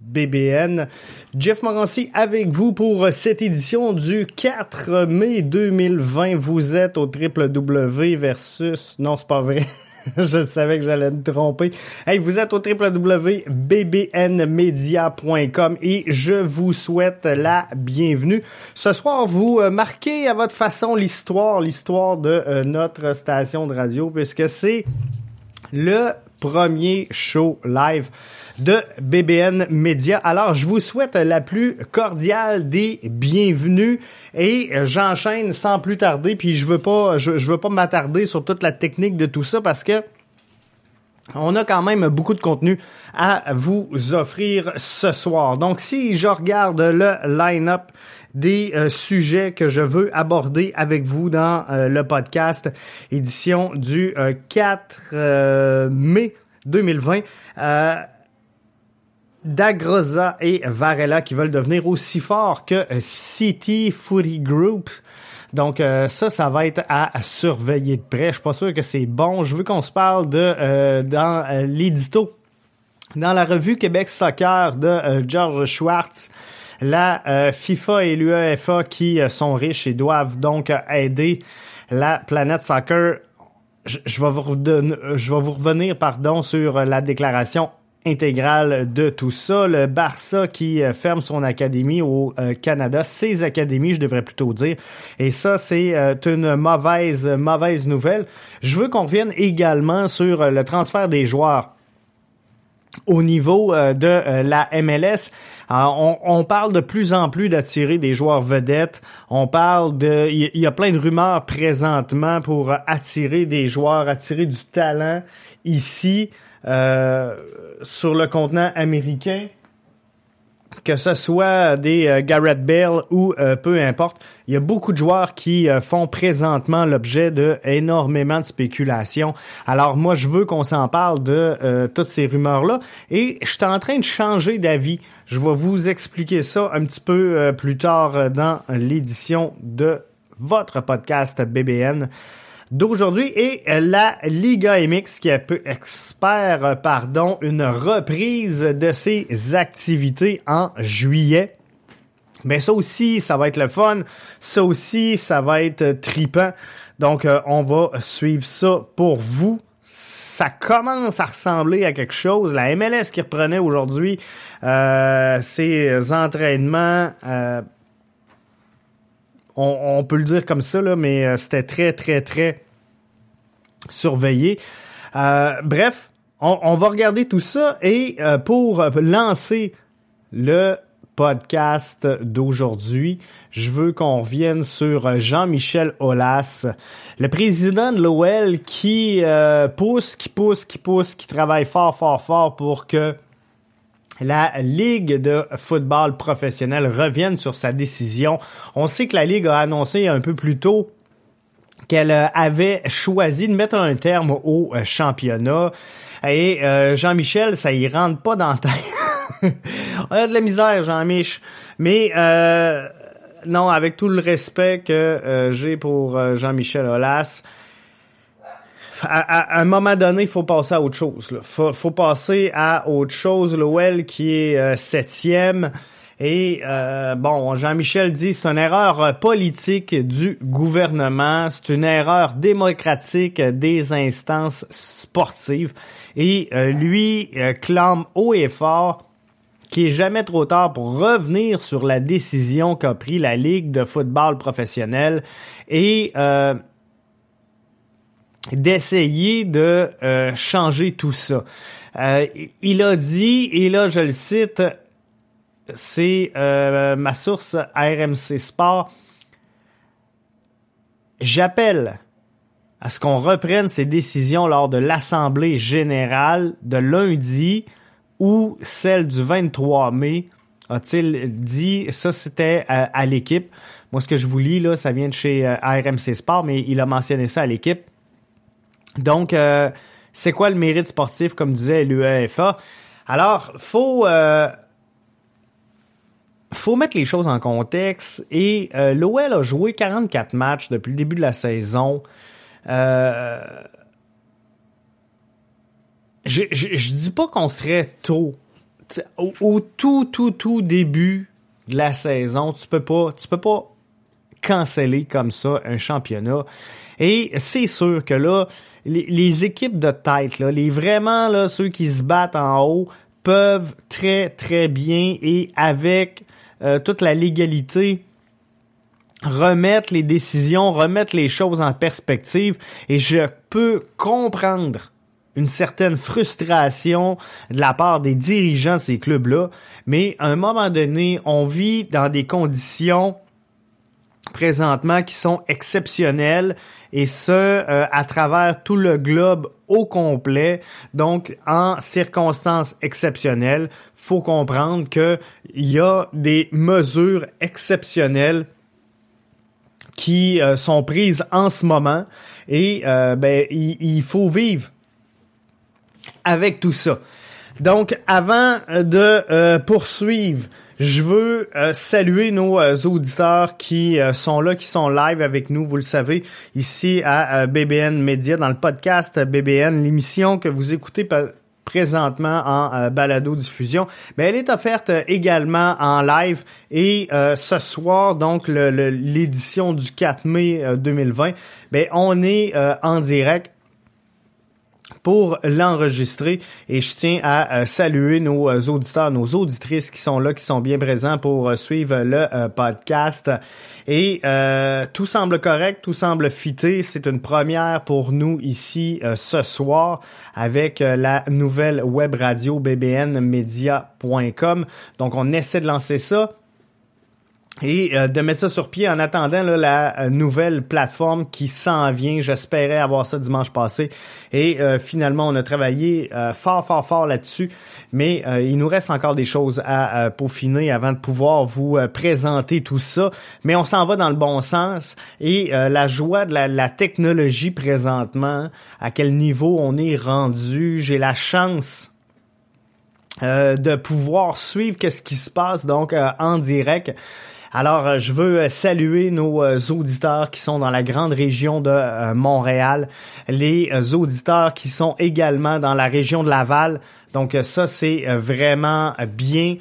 BBN. Jeff Morancy avec vous pour cette édition du 4 mai 2020. Vous êtes au www versus... Non, c'est pas vrai. je savais que j'allais me tromper. Hey, vous êtes au www.bbnmedia.com et je vous souhaite la bienvenue. Ce soir, vous euh, marquez à votre façon l'histoire, l'histoire de euh, notre station de radio, puisque c'est le premier show live de BBN Media. Alors, je vous souhaite la plus cordiale des bienvenues et j'enchaîne sans plus tarder. Puis je veux pas, je, veux pas m'attarder sur toute la technique de tout ça parce que on a quand même beaucoup de contenu à vous offrir ce soir. Donc, si je regarde le line-up des euh, sujets que je veux aborder avec vous dans euh, le podcast édition du 4 euh, mai 2020, Dagrosa et Varela qui veulent devenir aussi forts que City Footy Group. Donc euh, ça, ça va être à, surveiller de près. Je suis pas sûr que c'est bon. Je veux qu'on se parle de euh, dans euh, l'édito, dans la revue Québec Soccer de George Schwartz. La FIFA et l'UEFA qui sont riches et doivent donc aider la planète soccer. Je, vais vous vous revenir pardon sur la déclaration intégrale de tout ça. Le Barça qui euh, ferme son académie au euh, Canada, ses académies, je devrais plutôt dire. Et ça, c'est euh, une mauvaise, mauvaise nouvelle. Je veux qu'on revienne également sur le transfert des joueurs au niveau de la MLS. on, on, parle de plus en plus d'attirer des joueurs vedettes. On parle de, il y, a plein de rumeurs présentement pour attirer des joueurs, attirer du talent ici. Euh, sur le continent américain, que ce soit des euh, Garrett Bale ou euh, peu importe, il y a beaucoup de joueurs qui font présentement l'objet de énormément de spéculations. Alors moi, je veux qu'on s'en parle de toutes ces rumeurs-là et je suis en train de changer d'avis. Je vais vous expliquer ça un petit peu plus tard dans l'édition de votre podcast BBN d'aujourd'hui et la Liga MX qui espère pardon, une reprise de ses activités en juillet. Mais ça aussi, ça va être le fun. Ça aussi, ça va être tripant. Donc, euh, on va suivre ça pour vous. Ça commence à ressembler à quelque chose. La MLS qui reprenait aujourd'hui euh, ses entraînements euh, on, peut le dire comme ça, là, mais c'était très, très, très surveillé. Euh, bref, on, va regarder tout ça et euh, pour lancer le podcast d'aujourd'hui, je veux qu'on revienne sur Jean-Michel Aulas, le président de l'OL qui euh, pousse, qui pousse, qui pousse, qui travaille fort, fort, fort pour que la Ligue de football professionnel revienne sur sa décision. On sait que la Ligue a annoncé un peu plus tôt qu'elle euh, avait choisi de mettre un terme au euh, championnat. Et euh, Jean-Michel, ça y rentre pas dans tête. On a de la misère, Jean-Mich. Mais non, avec tout le respect que j'ai pour Jean-Michel Aulas, à, un moment donné, il faut passer à autre chose. Il faut, faut, passer à autre chose. L'OL qui est septième. Et euh, bon, Jean-Michel dit c'est une erreur politique du gouvernement, c'est une erreur démocratique des instances sportives. Et euh, lui euh, clame haut et fort qu'il est jamais trop tard pour revenir sur la décision qu'a pris la Ligue de football professionnel et d'essayer de changer tout ça. il a dit, et là je le cite, c'est euh, ma source RMC Sport. J'appelle à ce qu'on reprenne ces décisions lors de l'Assemblée générale de lundi ou celle du 23 mai, a-t-il dit, ça c'était euh, à, l'équipe. Moi, ce que je vous lis, là, ça vient de chez euh, RMC Sport, mais il a mentionné ça à l'équipe. Donc, c'est quoi le mérite sportif, comme disait l'UEFA? Alors, faut faut mettre les choses en contexte et euh, l'OL a joué 44 matchs depuis le début de la saison. Euh, je, je, dis pas qu'on serait tôt. au, tout, tout, tout début de la saison, tu peux pas, tu peux pas canceller comme ça un championnat. Et c'est sûr que là, les, équipes de tête, là, les vraiment là, ceux qui se battent en haut, peuvent très très bien et avec euh, toute la légalité remettre les décisions, remettre les choses en perspective. Et je peux comprendre une certaine frustration de la part des dirigeants de ces clubs-là, mais à un moment donné, on vit dans des conditions présentement qui sont exceptionnelles et ce euh, à travers tout le globe au complet. Donc en circonstances exceptionnelles, faut comprendre que il y a des mesures exceptionnelles qui euh, sont prises en ce moment et euh, ben il faut vivre avec tout ça. Donc, avant de euh, poursuivre, je veux euh, saluer nos euh, auditeurs qui sont là, qui sont live avec nous, vous le savez, ici à BBN Media, dans le podcast BBN, l'émission que vous écoutez présentement en balado diffusion, mais elle est offerte également en live et ce soir donc l'édition du 4 mai 2020, ben on est en direct pour l'enregistrer et je tiens à euh, saluer nos euh, auditeurs, nos auditrices qui sont là, qui sont bien présents pour euh, suivre le podcast. Et tout semble correct, tout semble fité. C'est une première pour nous ici ce soir avec la nouvelle web radio bbnmedia.com. Donc on essaie de lancer ça et euh, de mettre ça sur pied en attendant la euh, nouvelle plateforme qui s'en vient. J'espérais avoir ça dimanche passé et euh, finalement on a travaillé fort fort fort là-dessus, mais il nous reste encore des choses à peaufiner avant de pouvoir vous présenter tout ça. Mais on s'en va dans le bon sens et la joie de la, la, technologie présentement, à quel niveau on est rendu, j'ai la chance de pouvoir suivre qu'est-ce qui se passe donc en direct. Alors, euh, je veux euh, saluer nos euh, auditeurs qui sont dans la grande région de Montréal, les auditeurs qui sont également dans la région de Laval. Donc, ça, c'est vraiment bien.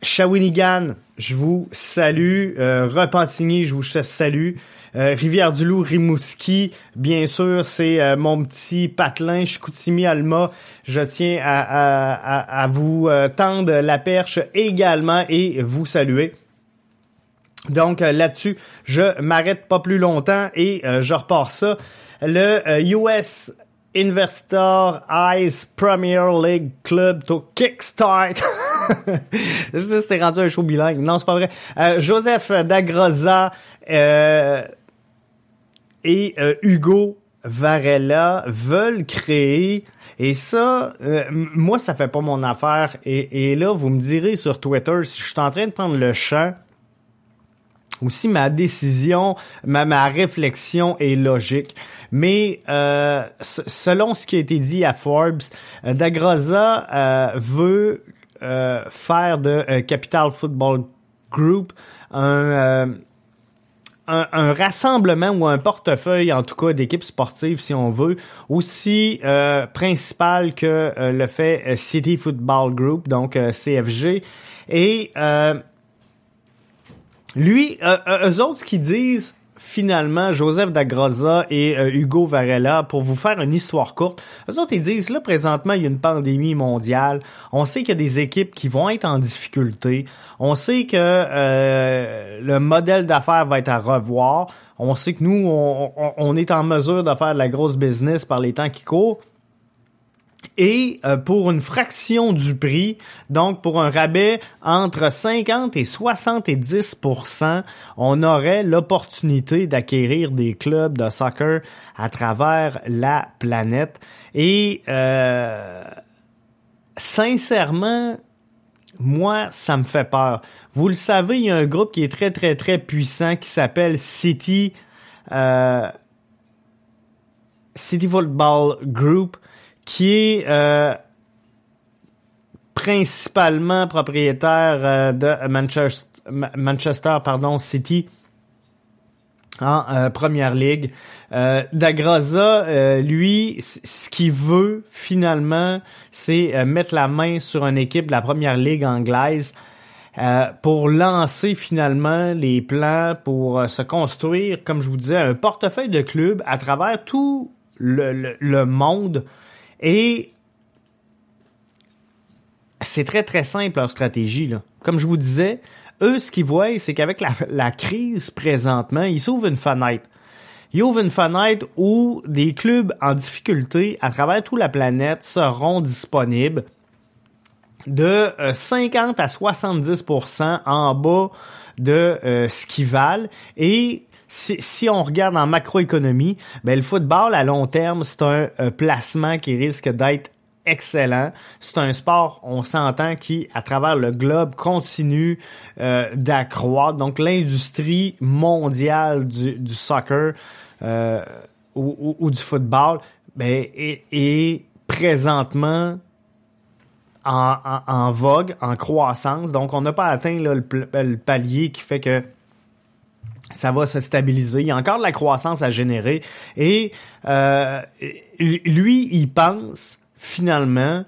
Shawinigan, je vous salue. Repentigny, je vous salue. Rivière-du-Loup, Rimouski, bien sûr, c'est mon petit patelin, Chicoutimi, Alma. Je tiens à, à, à vous tendre la perche également et vous saluer. Donc euh, là-dessus, je m'arrête pas plus longtemps et euh, je repars ça. Le US euh, Investor Eyes Premier League Club to Kickstart. C'était rendu un show bilingue. Non, c'est pas vrai. Joseph Dagrosa et Hugo Varela veulent créer et ça, moi, ça fait pas mon affaire. Et, et, là, vous me direz sur Twitter si je suis en train de prendre le champ aussi ma décision, ma, ma réflexion est logique. Mais euh, selon ce qui a été dit à Forbes, euh, Dagrosa euh, veut euh, faire de euh, Capital Football Group un, un, un, rassemblement ou un portefeuille, en tout cas, d'équipes sportives, si on veut, aussi principal que le fait City Football Group, donc CFG. Et lui, euh, euh, eux autres qui disent finalement Joseph Dagrosa et euh, Hugo Varela pour vous faire une histoire courte. Eux autres ils disent là présentement il y a une pandémie mondiale. On sait qu'il y a des équipes qui vont être en difficulté. On sait que le modèle d'affaires va être à revoir. On sait que nous on, on est en mesure de faire de la grosse business par les temps qui courent. Et euh, pour une fraction du prix, donc pour un rabais entre 50 et 70% on aurait l'opportunité d'acquérir des clubs de soccer à travers la planète. Et euh, sincèrement, moi, ça me fait peur. Vous le savez, il y a un groupe qui est très, très, très puissant qui s'appelle City, euh, City Football Group qui est euh, principalement propriétaire euh, de Manchester, Manchester pardon, City. en première ligue. Euh, Dagraza, lui, ce qu'il veut finalement, c'est mettre la main sur une équipe de la première ligue anglaise pour lancer finalement les plans pour se construire, comme je vous disais, un portefeuille de clubs à travers tout le monde et c'est très, très simple leur stratégie. Là. Comme je vous disais, eux, ce qu'ils voient, c'est qu'avec la, crise présentement, ils s'ouvrent une fenêtre. Ils ouvrent une fenêtre où des clubs en difficulté à travers toute la planète seront disponibles de 50 euh, à 70% en bas de euh, ce qu'ils valent. Et si, on regarde en macroéconomie, ben, le football à long terme, c'est un euh, placement qui risque d'être excellent. C'est un sport, on s'entend, qui, à travers le globe, continue euh, d'accroître. Donc, l'industrie mondiale du, soccer euh, ou, du football ben, est, présentement en, vogue, en croissance. Donc, on n'a pas atteint le, le, palier qui fait que ça va se stabiliser. Il y a encore de la croissance à générer. Et euh, lui, il pense finalement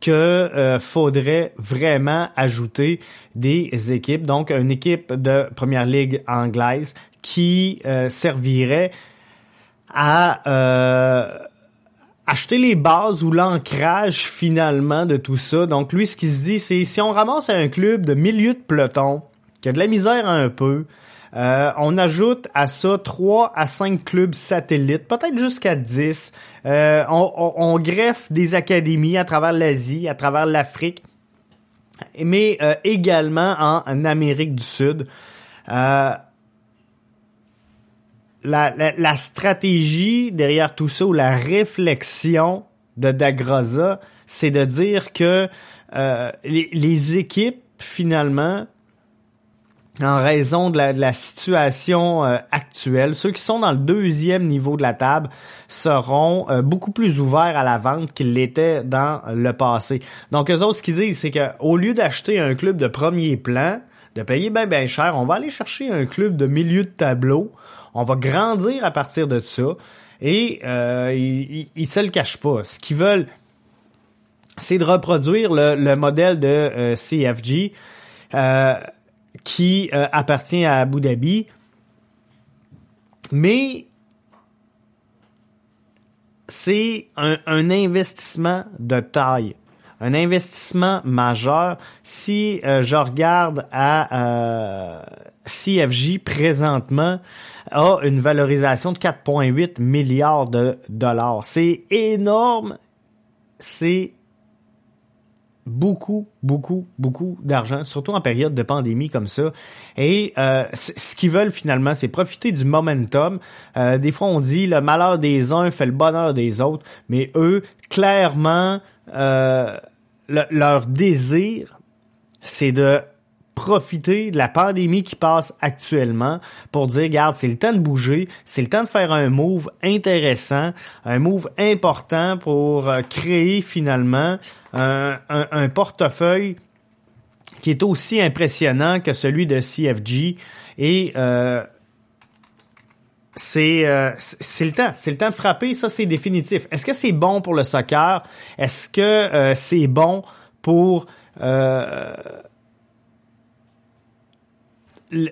que euh, faudrait vraiment ajouter des équipes, donc une équipe de première ligue anglaise qui euh, servirait à euh, acheter les bases ou l'ancrage finalement de tout ça. Donc lui, ce qu'il se dit, c'est si on ramasse un club de milieu de peloton, qui a de la misère un peu, euh, on ajoute à ça 3 à 5 clubs satellites, peut-être jusqu'à 10. Euh, on, greffe des académies à travers l'Asie, à travers l'Afrique, mais euh, également en, Amérique du Sud. La, la, stratégie derrière tout ça, ou la réflexion de Dagrosa, c'est de dire que les équipes, finalement, en raison de la, situation euh, actuelle. Ceux qui sont dans le deuxième niveau de la table seront euh, beaucoup plus ouverts à la vente qu'ils l'étaient dans le passé. Donc, eux autres, ce qu'ils disent, c'est qu'au lieu d'acheter un club de premier plan, de payer bien, bien cher, on va aller chercher un club de milieu de tableau. On va grandir à partir de ça. Et euh, ils, ils, se le cachent pas. Ce qu'ils veulent, c'est de reproduire le, le modèle de CFG. Euh, qui euh, appartient à Abu Dhabi. Mais c'est un, investissement de taille, un investissement majeur. Si euh, je regarde à euh, CFJ présentement a une valorisation de 4,8 milliards de dollars. C'est énorme. C'est beaucoup, beaucoup, beaucoup d'argent, surtout en période de pandémie comme ça. Et euh, ce qu'ils veulent finalement, c'est profiter du momentum. Euh, des fois, on dit le malheur des uns fait le bonheur des autres, mais eux, clairement, euh, leur désir, c'est de profiter de la pandémie qui passe actuellement pour dire, regarde, c'est le temps de bouger, c'est le temps de faire un move intéressant, un move important pour euh, créer finalement un, portefeuille qui est aussi impressionnant que celui de CFG et euh, euh, c'est le temps, c'est le temps de frapper, ça c'est définitif. Est-ce que c'est bon pour le soccer? Est-ce que c'est bon pour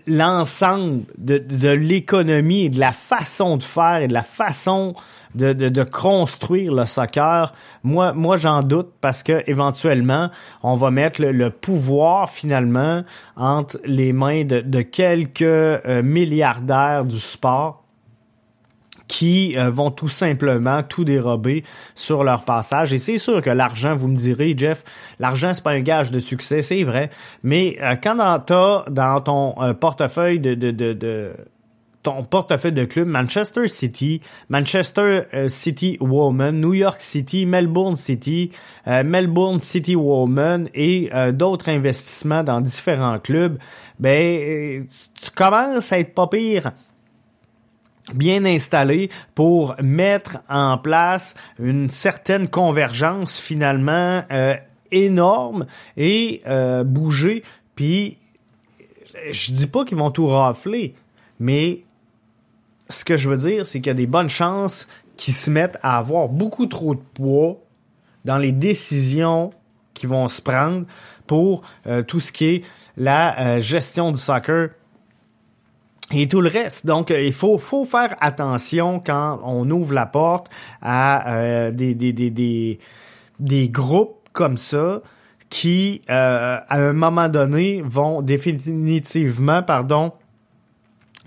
l'ensemble de, de l'économie et de la façon de faire et de la façon de, de, construire le soccer, moi, moi j'en doute parce que éventuellement, on va mettre le, pouvoir finalement entre les mains de, de quelques euh, milliardaires du sport qui euh, vont tout simplement tout dérober sur leur passage. Et c'est sûr que l'argent, vous me direz, Jeff, l'argent, c'est pas un gage de succès, c'est vrai. Mais euh, quand t'as dans ton euh, portefeuille de, de, de, de ton portefeuille de club, Manchester City, Manchester City Woman, New York City, Melbourne City, Melbourne City Woman et d'autres investissements dans différents clubs, ben tu commences à être pas pire bien installé pour mettre en place une certaine convergence finalement euh, énorme et euh, bouger. Puis je dis pas qu'ils vont tout rafler, mais ce que je veux dire, c'est qu'il y a des bonnes chances qu'ils se mettent à avoir beaucoup trop de poids dans les décisions qui vont se prendre pour euh, tout ce qui est la gestion du soccer et tout le reste. Donc, il faut, faut faire attention quand on ouvre la porte à des, des, des, des, des groupes comme ça qui, à un moment donné, vont définitivement, pardon,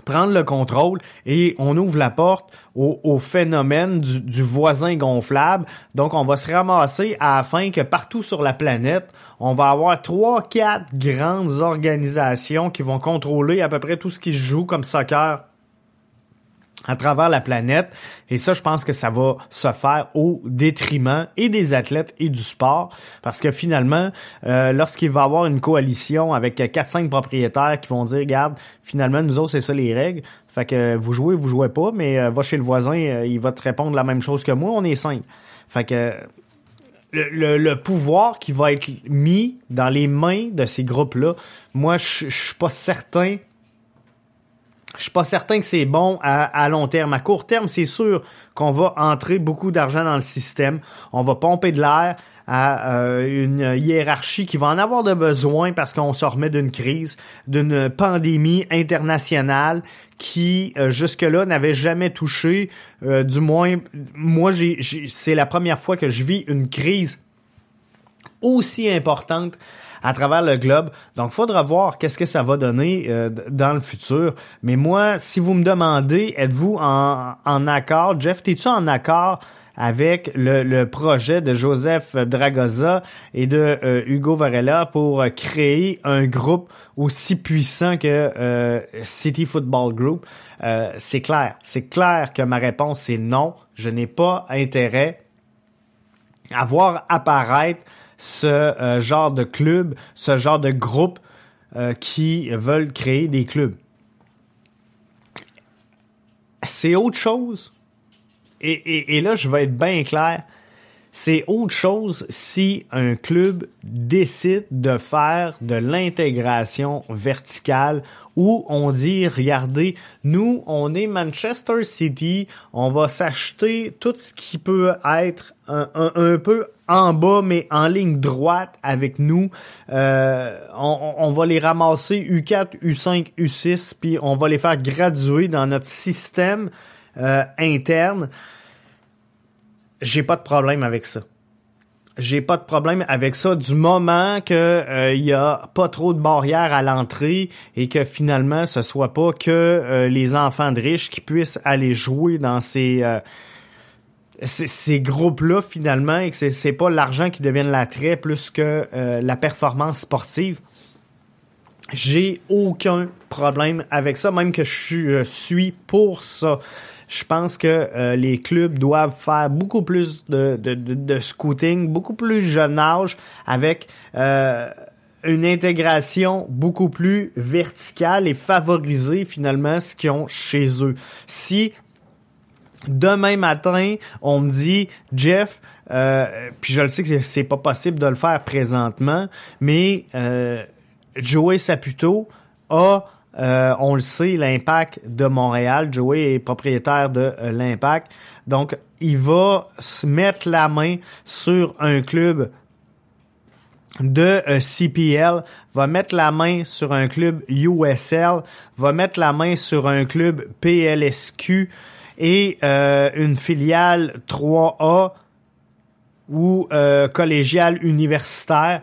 prendre le contrôle et on ouvre la porte au, phénomène du, voisin gonflable. Donc, on va se ramasser afin que partout sur la planète, on va avoir trois, quatre grandes organisations qui vont contrôler à peu près tout ce qui se joue comme soccer à travers la planète. Et ça, je pense que ça va se faire au détriment et des athlètes et du sport. Parce que finalement, euh, lorsqu'il va y avoir une coalition avec 4-5 propriétaires qui vont dire, regarde, finalement, nous autres, c'est ça les règles. Fait que vous jouez, vous jouez pas, mais euh, va chez le voisin, euh, il va te répondre la même chose que moi, on est cinq. Fait que le, le, pouvoir qui va être mis dans les mains de ces groupes-là, moi, je suis pas certain je suis pas certain que c'est bon à, long terme. À court terme, c'est sûr qu'on va entrer beaucoup d'argent dans le système. On va pomper de l'air à euh, une hiérarchie qui va en avoir de besoin parce qu'on se remet d'une crise, d'une pandémie internationale qui euh, jusque-là n'avait jamais touché, euh, du moins moi c'est la première fois que je vis une crise aussi importante à travers le globe. Donc, faudra voir qu'est-ce que ça va donner euh, dans le futur. Mais moi, si vous me demandez, êtes-vous en, en accord, Jeff, es-tu en accord avec le, le, projet de Joseph Dragoza et de euh, Hugo Varela pour créer un groupe aussi puissant que euh, City Football Group? c'est clair. C'est clair que ma réponse c'est non. Je n'ai pas intérêt à voir apparaître ce euh, genre de club, ce genre de groupe euh, qui veulent créer des clubs. C'est autre chose. Et, et, là, je vais être bien clair. C'est autre chose si un club décide de faire de l'intégration verticale où on dit, regardez, nous, on est Manchester City, on va s'acheter tout ce qui peut être un, peu en bas, mais en ligne droite avec nous. Euh, on, on, va les ramasser U4, U5, U6, puis on va les faire graduer dans notre système euh, interne. J'ai pas de problème avec ça j'ai pas de problème avec ça du moment que euh, il y a pas trop de barrières à l'entrée et que finalement ce soit pas que euh, les enfants de riches qui puissent aller jouer dans ces euh, ces, groupes-là finalement et que c'est, c'est pas l'argent qui devienne l'attrait plus que la performance sportive. J'ai aucun problème avec ça, même que je suis pour ça. Je pense que euh, les clubs doivent faire beaucoup plus de, de, de, scouting, beaucoup plus jeune âge, avec euh, une intégration beaucoup plus verticale et favoriser finalement ce qu'ils ont chez eux. Si demain matin, on me dit, Jeff, euh, puis je le sais que c'est pas possible de le faire présentement, mais euh, Joey Saputo a euh, on le sait, l'impact de Montréal. Joey est propriétaire de euh, l'impact. Donc, il va se mettre la main sur un club de euh, CPL, va mettre la main sur un club USL, va mettre la main sur un club PLSQ et une filiale 3A ou collégiale universitaire.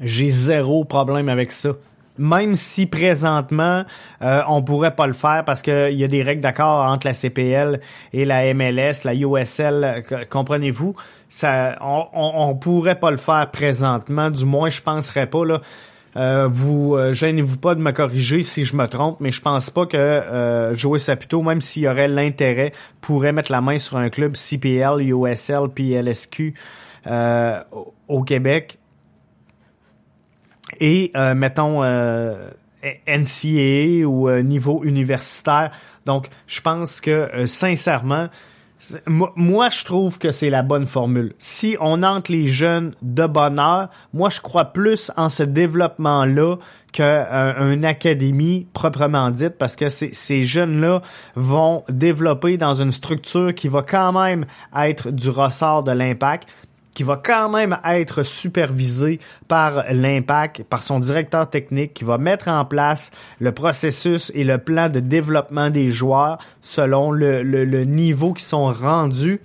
J'ai zéro problème avec ça même si présentement euh, on pourrait pas le faire parce qu'il y a des règles d'accord entre la CPL et la MLS, la USL, comprenez-vous, ça, on, on, pourrait pas le faire présentement, du moins je penserais pas là. Euh, vous euh, gênez-vous pas de me corriger si je me trompe, mais je pense pas que euh, Joey Saputo, même s'il y aurait l'intérêt, pourrait mettre la main sur un club CPL, USL, PLSQ euh, au Québec et euh, mettons euh, NCAA ou euh, niveau universitaire. Donc, je pense que sincèrement, Moi, je trouve que c'est la bonne formule. Si on entre les jeunes de bonheur, moi, je crois plus en ce développement-là qu'une euh, académie proprement dite, parce que ces jeunes-là vont développer dans une structure qui va quand même être du ressort de l'impact qui va quand même être supervisé par l'impact, par son directeur technique, qui va mettre en place le processus et le plan de développement des joueurs selon le, niveau qui sont rendus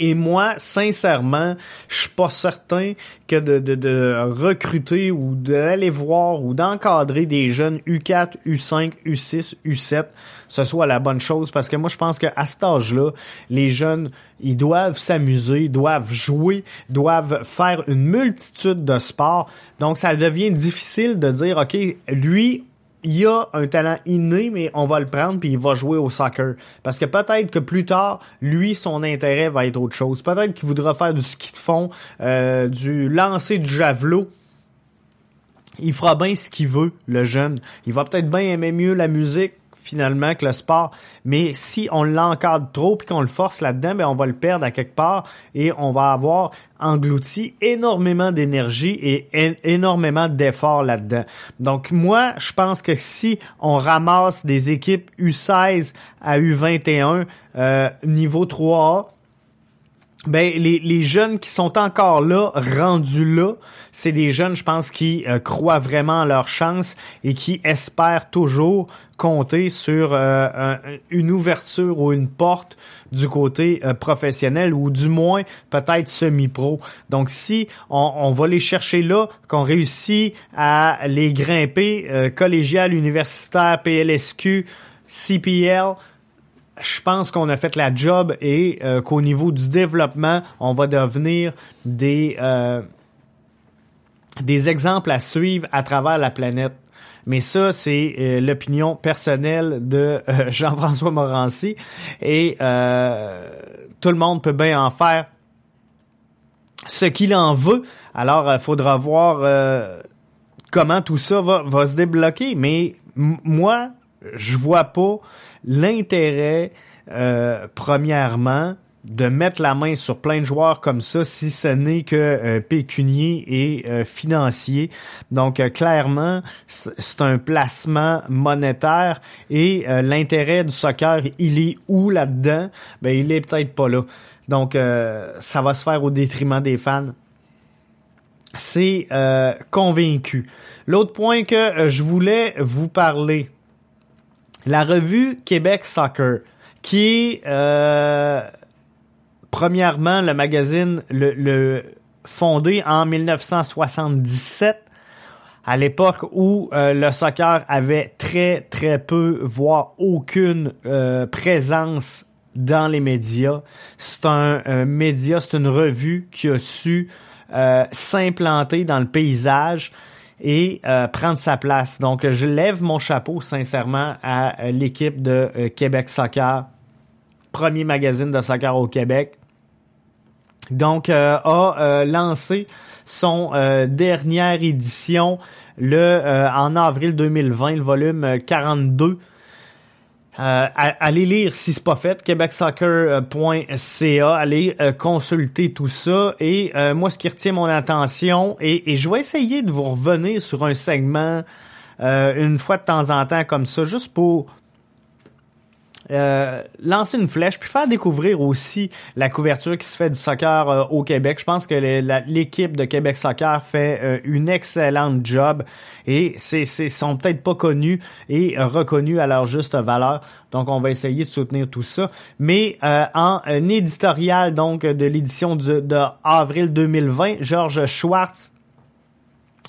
et moi, sincèrement, je suis pas certain que de, de, de recruter ou d'aller voir ou d'encadrer des jeunes U4, U5, U6, U7, ce soit la bonne chose parce que moi, je pense qu'à cet âge-là, les jeunes, ils doivent s'amuser, doivent jouer, doivent faire une multitude de sports. Donc, ça devient difficile de dire, OK, lui, il a un talent inné, mais on va le prendre puis il va jouer au soccer. Parce que peut-être que plus tard, lui, son intérêt va être autre chose. Peut-être qu'il voudra faire du ski de fond, euh, du lancer du javelot. Il fera bien ce qu'il veut, le jeune. Il va peut-être bien aimer mieux la musique, finalement que le sport. Mais si on l'encadre trop puis qu'on le force là-dedans, ben on va le perdre à quelque part et on va avoir englouti énormément d'énergie et énormément d'efforts là-dedans. Donc moi, je pense que si on ramasse des équipes U16 à U21 euh, niveau 3A, ben les, les, jeunes qui sont encore là, rendus là, c'est des jeunes, je pense, qui euh, croient vraiment à leur chance et qui espèrent toujours compter sur euh, une ouverture ou une porte du côté euh, professionnel ou du moins peut-être semi-pro. Donc si on, on, va les chercher là, qu'on réussit à les grimper collégial, universitaire, PLSQ, CPL, je pense qu'on a fait la job et euh, qu'au niveau du développement, on va devenir des euh, des exemples à suivre à travers la planète. Mais ça, c'est euh, l'opinion personnelle de Jean-François Morancy et tout le monde peut bien en faire ce qu'il en veut. Alors, il faudra voir comment tout ça va, va se débloquer. Mais moi, je vois pas l'intérêt, euh, premièrement, de mettre la main sur plein de joueurs comme ça si ce n'est que euh, pécunier et euh, financier. Donc clairement, c'est un placement monétaire et l'intérêt du soccer, il est où là-dedans? Ben il est peut-être pas là. Donc ça va se faire au détriment des fans. C'est convaincu. L'autre point que je voulais vous parler, la revue Québec Soccer, qui euh, premièrement le magazine le, fondé en 1977 à l'époque où euh, le soccer avait très très peu voire aucune euh, présence dans les médias. C'est un, média, c'est une revue qui a su s'implanter dans le paysage et euh, prendre sa place. Donc, je lève mon chapeau sincèrement à euh, l'équipe de euh, Québec Soccer, premier magazine de soccer au Québec. Donc, a lancé son dernière édition le en avril 2020, le volume 42 euh, allez lire si c'est pas fait, quebecsoccer.ca, allez euh, consulter tout ça. Et euh, moi, ce qui retient mon attention, et, et, je vais essayer de vous revenir sur un segment une fois de temps en temps comme ça, juste pour euh, lancer une flèche, puis faire découvrir aussi la couverture qui se fait du soccer euh, au Québec. Je pense que l'équipe de Québec Soccer fait euh, une excellente job et c'est sont peut-être pas connus et reconnus à leur juste valeur. Donc on va essayer de soutenir tout ça. Mais en éditorial donc de l'édition de, de avril 2020, Georges Schwartz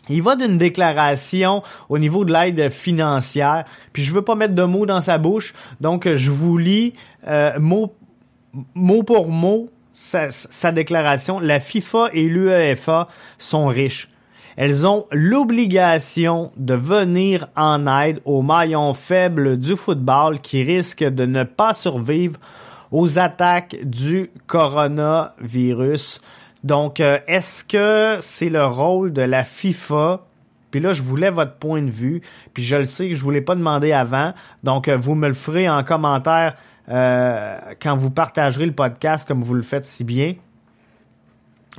il va d'une déclaration au niveau de l'aide financière, puis je veux pas mettre de mots dans sa bouche, donc je vous lis euh, mot, mot pour mot sa, sa déclaration. La FIFA et l'UEFA sont riches. Elles ont l'obligation de venir en aide aux maillons faibles du football qui risquent de ne pas survivre aux attaques du coronavirus. Donc, euh, est-ce que c'est le rôle de la FIFA? Puis là, je voulais votre point de vue. Puis je le sais que je ne vous l'ai pas demandé avant. Donc, euh, vous me le ferez en commentaire quand vous partagerez le podcast comme vous le faites si bien.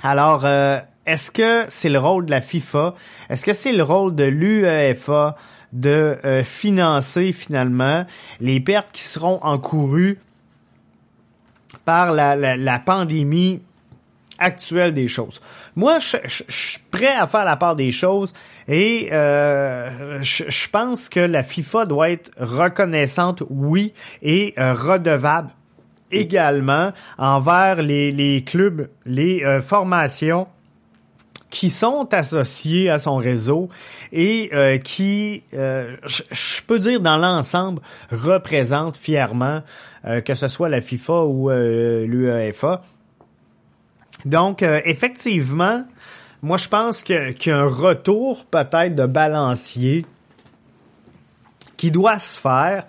Alors, est-ce que c'est le rôle de la FIFA? Est-ce que c'est le rôle de l'UEFA de financer finalement les pertes qui seront encourues par la pandémie actuelle des choses. Moi, je, suis prêt à faire la part des choses et euh, je, pense que la FIFA doit être reconnaissante, oui, et euh, redevable également envers les, les clubs, les euh, formations qui sont associés à son réseau et euh, qui, euh, je peux dire dans l'ensemble, représentent fièrement, que ce soit la FIFA ou l'UEFA, donc, euh, effectivement, moi, je pense qu'il y a un retour peut-être de balancier qui doit se faire.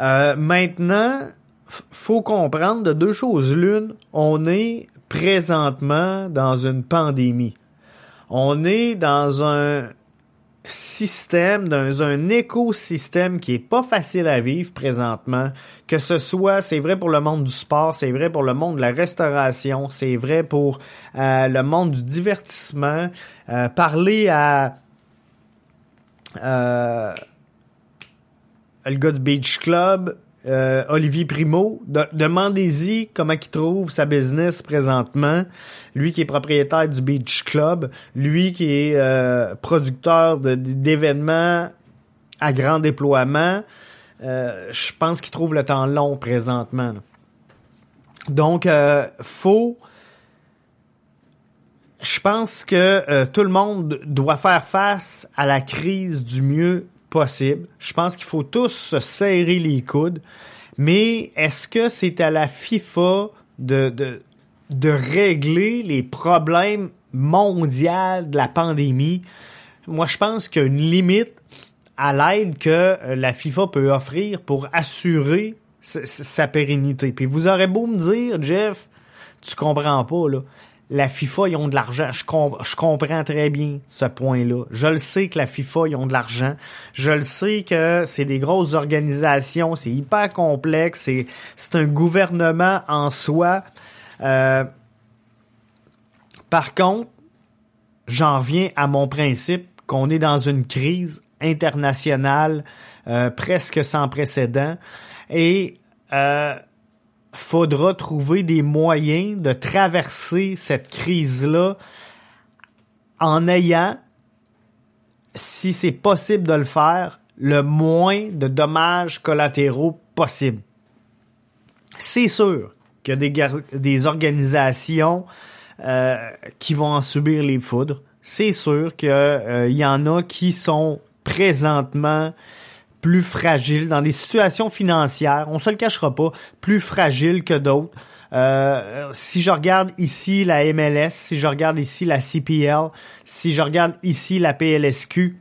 Euh, maintenant, faut comprendre de deux choses l'une. On est présentement dans une pandémie. On est dans un système, dans un écosystème qui est pas facile à vivre présentement, que ce soit, c'est vrai pour le monde du sport, c'est vrai pour le monde de la restauration, c'est vrai pour euh, le monde du divertissement, euh, parler à euh, le gars du Beach Club, euh, Olivier Primo. Demandez-y comment il trouve sa business présentement. Lui qui est propriétaire du Beach Club, lui qui est euh, producteur d'événements à grand déploiement. Euh, je pense qu'il trouve le temps long présentement. Donc, faut. Je pense que tout le monde doit faire face à la crise du mieux possible. Je pense qu'il faut tous se serrer les coudes. Mais est-ce que c'est à la FIFA de, de, de régler les problèmes mondiaux de la pandémie? Moi, je pense qu'il y a une limite à l'aide que euh, la FIFA peut offrir pour assurer sa pérennité. Puis vous aurez beau me dire, Jeff, tu comprends pas, là la FIFA, ils ont de l'argent. Je, comprends très bien ce point-là. Je le sais que la FIFA, ils ont de l'argent. Je le sais que c'est des grosses organisations, c'est hyper complexe, c'est, c'est un gouvernement en soi. Euh, par contre, j'en viens à mon principe qu'on est dans une crise internationale euh, presque sans précédent. Et euh, faudra trouver des moyens de traverser cette crise-là en ayant, si c'est possible de le faire, le moins de dommages collatéraux possible. C'est sûr qu'il y a des, organisations euh, qui vont en subir les foudres. C'est sûr qu'il euh, y en a qui sont présentement plus fragiles, dans des situations financières, on se le cachera pas, plus fragiles que d'autres. Euh, si je regarde ici la MLS, si je regarde ici la CPL, si je regarde ici la PLSQ,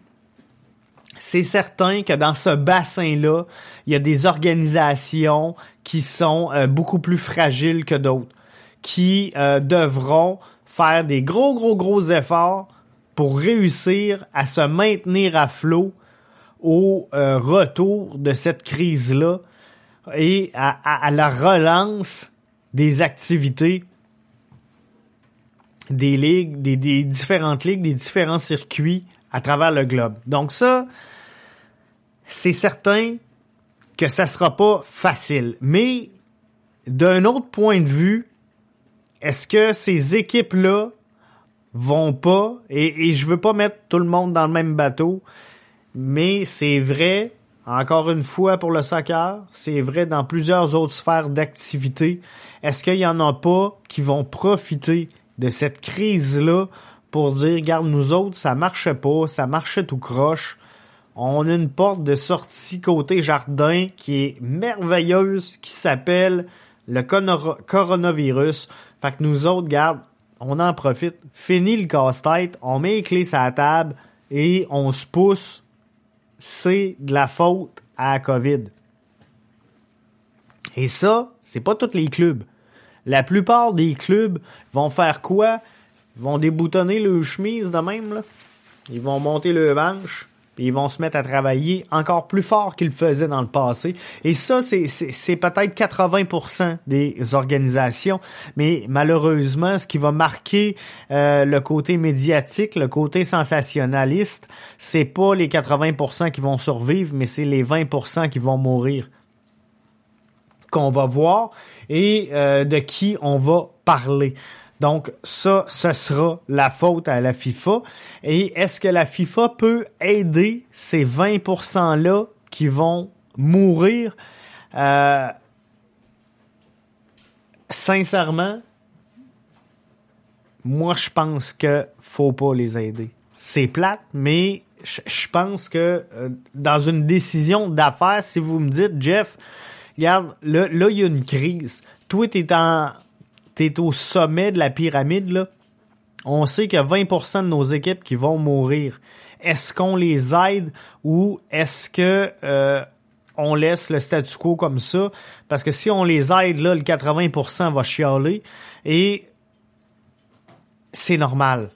c'est certain que dans ce bassin-là, il y a des organisations qui sont euh, beaucoup plus fragiles que d'autres, qui euh, devront faire des gros, gros, gros efforts pour réussir à se maintenir à flot au euh, retour de cette crise-là et à, la relance des activités des ligues, des, différentes ligues, des différents circuits à travers le globe. Donc ça, c'est certain que ça sera pas facile. Mais d'un autre point de vue, est-ce que ces équipes-là vont pas, et, et je veux pas mettre tout le monde dans le même bateau, mais c'est vrai, encore une fois pour le soccer, c'est vrai dans plusieurs autres sphères d'activité. Est-ce qu'il y en a pas qui vont profiter de cette crise-là pour dire, regarde, nous autres, ça marchait pas, ça marchait tout croche. On a une porte de sortie côté jardin qui est merveilleuse, qui s'appelle le coronavirus. Fait que nous autres, garde, on en profite. Fini le casse-tête, on met les clés sur la table et on se pousse c'est de la faute à la COVID. Et ça, c'est pas tous les clubs. La plupart des clubs vont faire quoi? Ils vont déboutonner le chemise de même, là. Ils vont monter le manche, ils vont se mettre à travailler encore plus fort qu'ils le faisaient dans le passé. Et ça, c'est peut-être 80% des organisations, mais malheureusement, ce qui va marquer euh, le côté médiatique, le côté sensationnaliste, c'est pas les 80% qui vont survivre, mais c'est les 20% qui vont mourir qu'on va voir et euh, de qui on va parler. Donc ça, ce sera la faute à la FIFA. Et est-ce que la FIFA peut aider ces 20%-là qui vont mourir? Euh, sincèrement, moi je pense que faut pas les aider. C'est plate, mais je pense que euh, dans une décision d'affaires, si vous me dites, Jeff, regarde, là, il y a une crise. Toi, t'es en t'es au sommet de la pyramide, là, on sait qu'il y a 20% de nos équipes qui vont mourir. Est-ce qu'on les aide ou est-ce que euh, on laisse le statu quo comme ça? Parce que si on les aide, le 80% va chialer et c'est normal.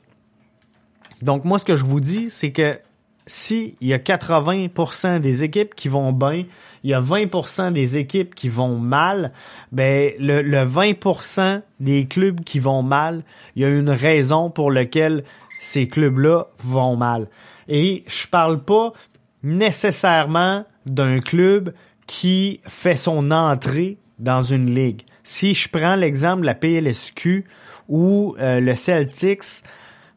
Donc moi, ce que je vous dis, c'est que si il y a 80% des équipes qui vont bien, il y a 20% des équipes qui vont mal, ben le, le 20% des clubs qui vont mal, il y a une raison pour laquelle ces clubs-là vont mal. Et je parle pas nécessairement d'un club qui fait son entrée dans une ligue. Si je prends l'exemple de la PLSQ où euh, le Celtics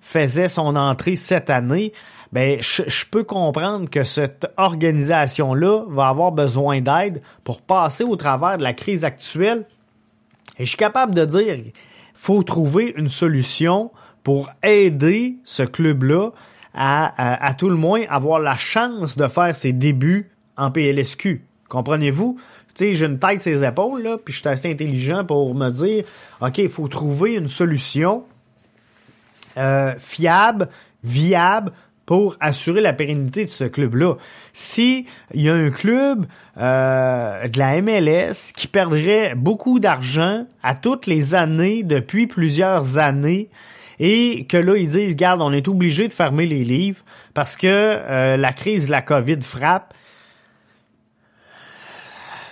faisait son entrée cette année, ben je, peux comprendre que cette organisation-là va avoir besoin d'aide pour passer au travers de la crise actuelle. Et je suis capable de dire, faut trouver une solution pour aider ce club-là à, à, tout le moins avoir la chance de faire ses débuts en PLSQ. Comprenez-vous? Tu sais, j'ai une tête ses épaules, là, puis je suis assez intelligent pour me dire, OK, il faut trouver une solution euh, fiable, viable, pour assurer la pérennité de ce club-là. Si il y a un club euh, de la MLS qui perdrait beaucoup d'argent à toutes les années depuis plusieurs années et que là ils disent garde on est obligé de fermer les livres parce que euh, la crise de la Covid frappe.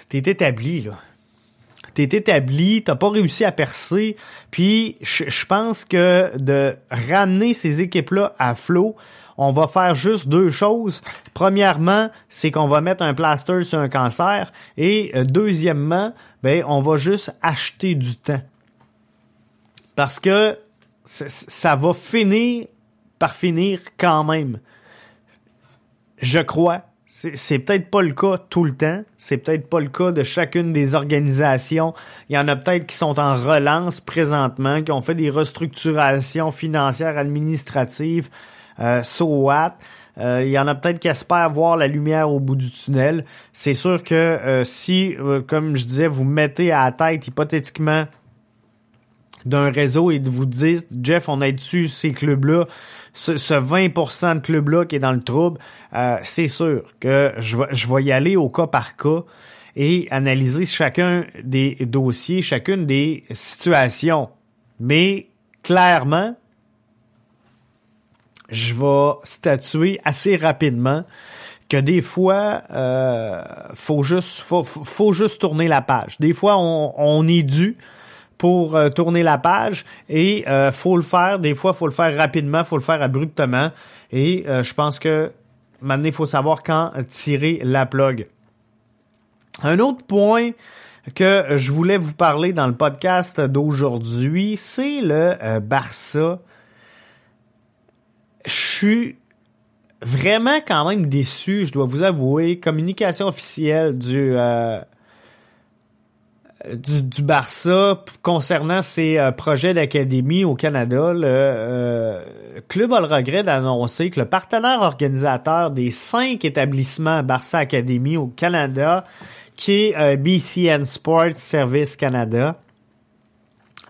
T'es établi là. T'es établi, t'as pas réussi à percer, puis je pense que de ramener ces équipes-là à flot, on va faire juste deux choses. Premièrement, c'est qu'on va mettre un plaster sur un cancer. Et euh, deuxièmement, ben, on va juste acheter du temps. Parce que ça va finir par finir quand même. Je crois. C'est peut-être pas le cas tout le temps. C'est peut-être pas le cas de chacune des organisations. Il y en a peut-être qui sont en relance présentement, qui ont fait des restructurations financières, administratives, euh, so what? Euh, il y en a peut-être qui espèrent voir la lumière au bout du tunnel. C'est sûr que euh, si, comme je disais, vous mettez à la tête hypothétiquement d'un réseau et de vous dire, Jeff, on est dessus ces clubs-là, ce, 20% de clubs-là qui est dans le trouble, c'est sûr que je vais, je vais y aller au cas par cas et analyser chacun des dossiers, chacune des situations. Mais clairement, je vais statuer assez rapidement que des fois, euh, faut juste, faut, faut juste tourner la page. Des fois, on, on est dû pour euh, tourner la page et euh, faut le faire. Des fois, faut le faire rapidement, faut le faire abruptement. Et euh, je pense que maintenant, il faut savoir quand tirer la plug. Un autre point que je voulais vous parler dans le podcast d'aujourd'hui, c'est le Barça je suis vraiment quand même déçu, je dois vous avouer. Communication officielle du, euh, du, Barça concernant ses euh, projets d'académie au Canada. Le euh, club a le regret d'annoncer que le partenaire organisateur des cinq établissements Barça Académie au Canada, qui est BCN Sports Service Canada,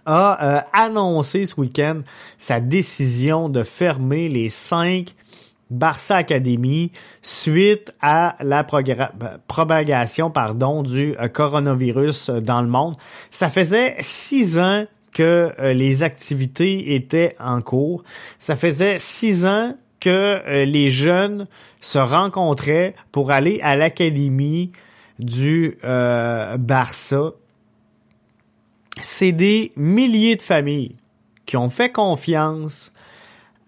a euh, annoncé ce week-end sa décision de fermer les cinq Barça Academy suite à la propagation pardon, du euh, coronavirus dans le monde. Ça faisait six ans que euh, les activités étaient en cours. Ça faisait six ans que euh, les jeunes se rencontraient pour aller à l'académie du euh, Barça. C'est des milliers de familles qui ont fait confiance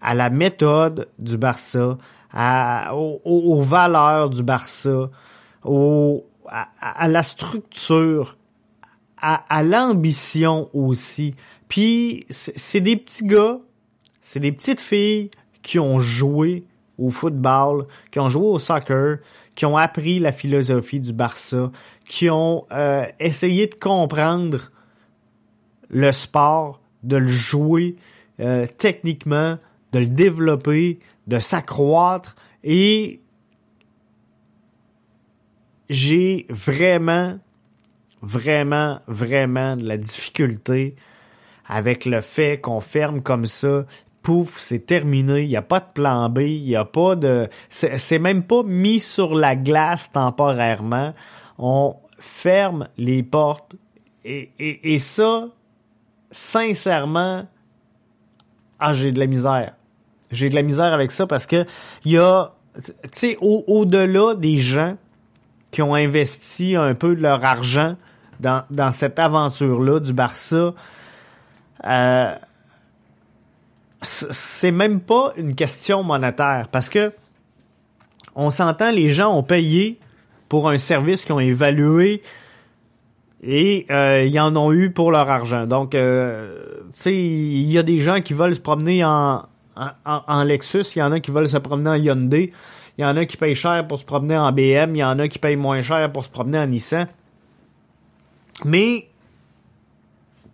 à la méthode du Barça, aux, valeurs du Barça, à, la structure, à, l'ambition aussi. Puis c'est des petits gars, c'est des petites filles qui ont joué au football, qui ont joué au soccer, qui ont appris la philosophie du Barça, qui ont euh, essayé de comprendre le sport, de le jouer euh, techniquement, de le développer, de s'accroître et j'ai vraiment, vraiment, vraiment de la difficulté avec le fait qu'on ferme comme ça. Pouf, c'est terminé. Il n'y a pas de plan B. Il n'y a pas de. C'est même pas mis sur la glace temporairement. On ferme les portes. Et, et, et ça, sincèrement, ah, j'ai de la misère. J'ai de la misère avec ça parce que il y a, tu sais, au-delà des gens qui ont investi un peu de leur argent dans, dans cette aventure-là du Barça, euh, c'est même pas une question monétaire parce que on s'entend, les gens ont payé pour un service qu'ils ont évalué et euh, ils en ont eu pour leur argent. Donc, euh, tu sais, il y a des gens qui veulent se promener en, en, Lexus, il y en a qui veulent se promener en Hyundai, il y en a qui payent cher pour se promener en BM, il y en a qui payent moins cher pour se promener en Nissan. Mais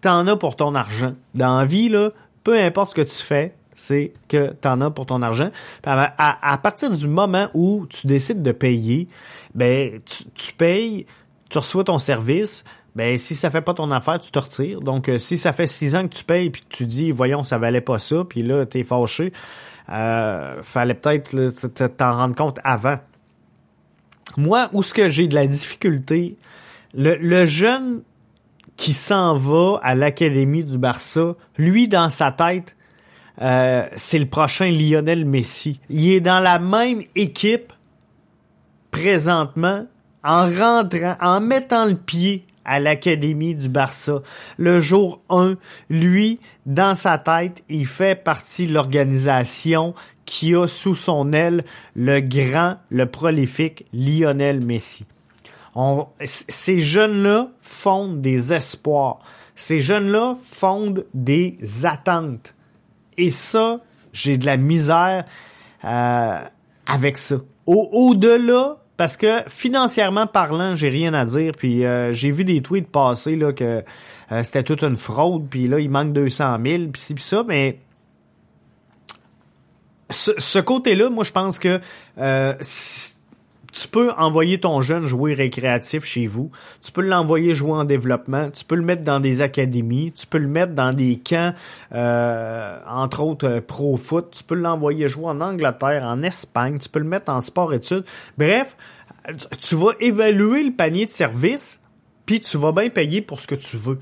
t'en as pour ton argent. Dans la vie, là, peu importe ce que tu fais, c'est que t'en as pour ton argent. À, partir du moment où tu décides de payer, ben tu, tu payes, tu reçois ton service, ben si ça fait pas ton affaire, tu te retires. Donc euh, si ça fait six ans que tu payes puis tu dis voyons ça valait pas ça, puis là t'es fâché, euh, fallait peut-être t'en rendre compte avant. Moi, où ce que j'ai de la difficulté, le, jeune qui s'en va à l'académie du Barça, lui dans sa tête, euh, c'est le prochain Lionel Messi. Il est dans la même équipe présentement en rentrant, en mettant le pied à l'Académie du Barça. Le jour 1, lui, dans sa tête, il fait partie de l'organisation qui a sous son aile le grand, le prolifique Lionel Messi. On, ces jeunes-là fondent des espoirs. Ces jeunes-là fondent des attentes. Et ça, j'ai de la misère euh, avec ça. Au-delà parce que financièrement parlant, j'ai rien à dire. Puis euh, j'ai vu des tweets passer là que euh, c'était toute une fraude. Puis là, il manque 200 000. Puis ci, puis ça. Mais ce, côté-là, moi, je pense que euh, tu peux envoyer ton jeune jouer récréatif chez vous. Tu peux l'envoyer jouer en développement. Tu peux le mettre dans des académies. Tu peux le mettre dans des camps, entre autres pro foot. Tu peux l'envoyer jouer en Angleterre, en Espagne. Tu peux le mettre en sport études. Bref, tu vas évaluer le panier de service, puis tu vas bien payer pour ce que tu veux.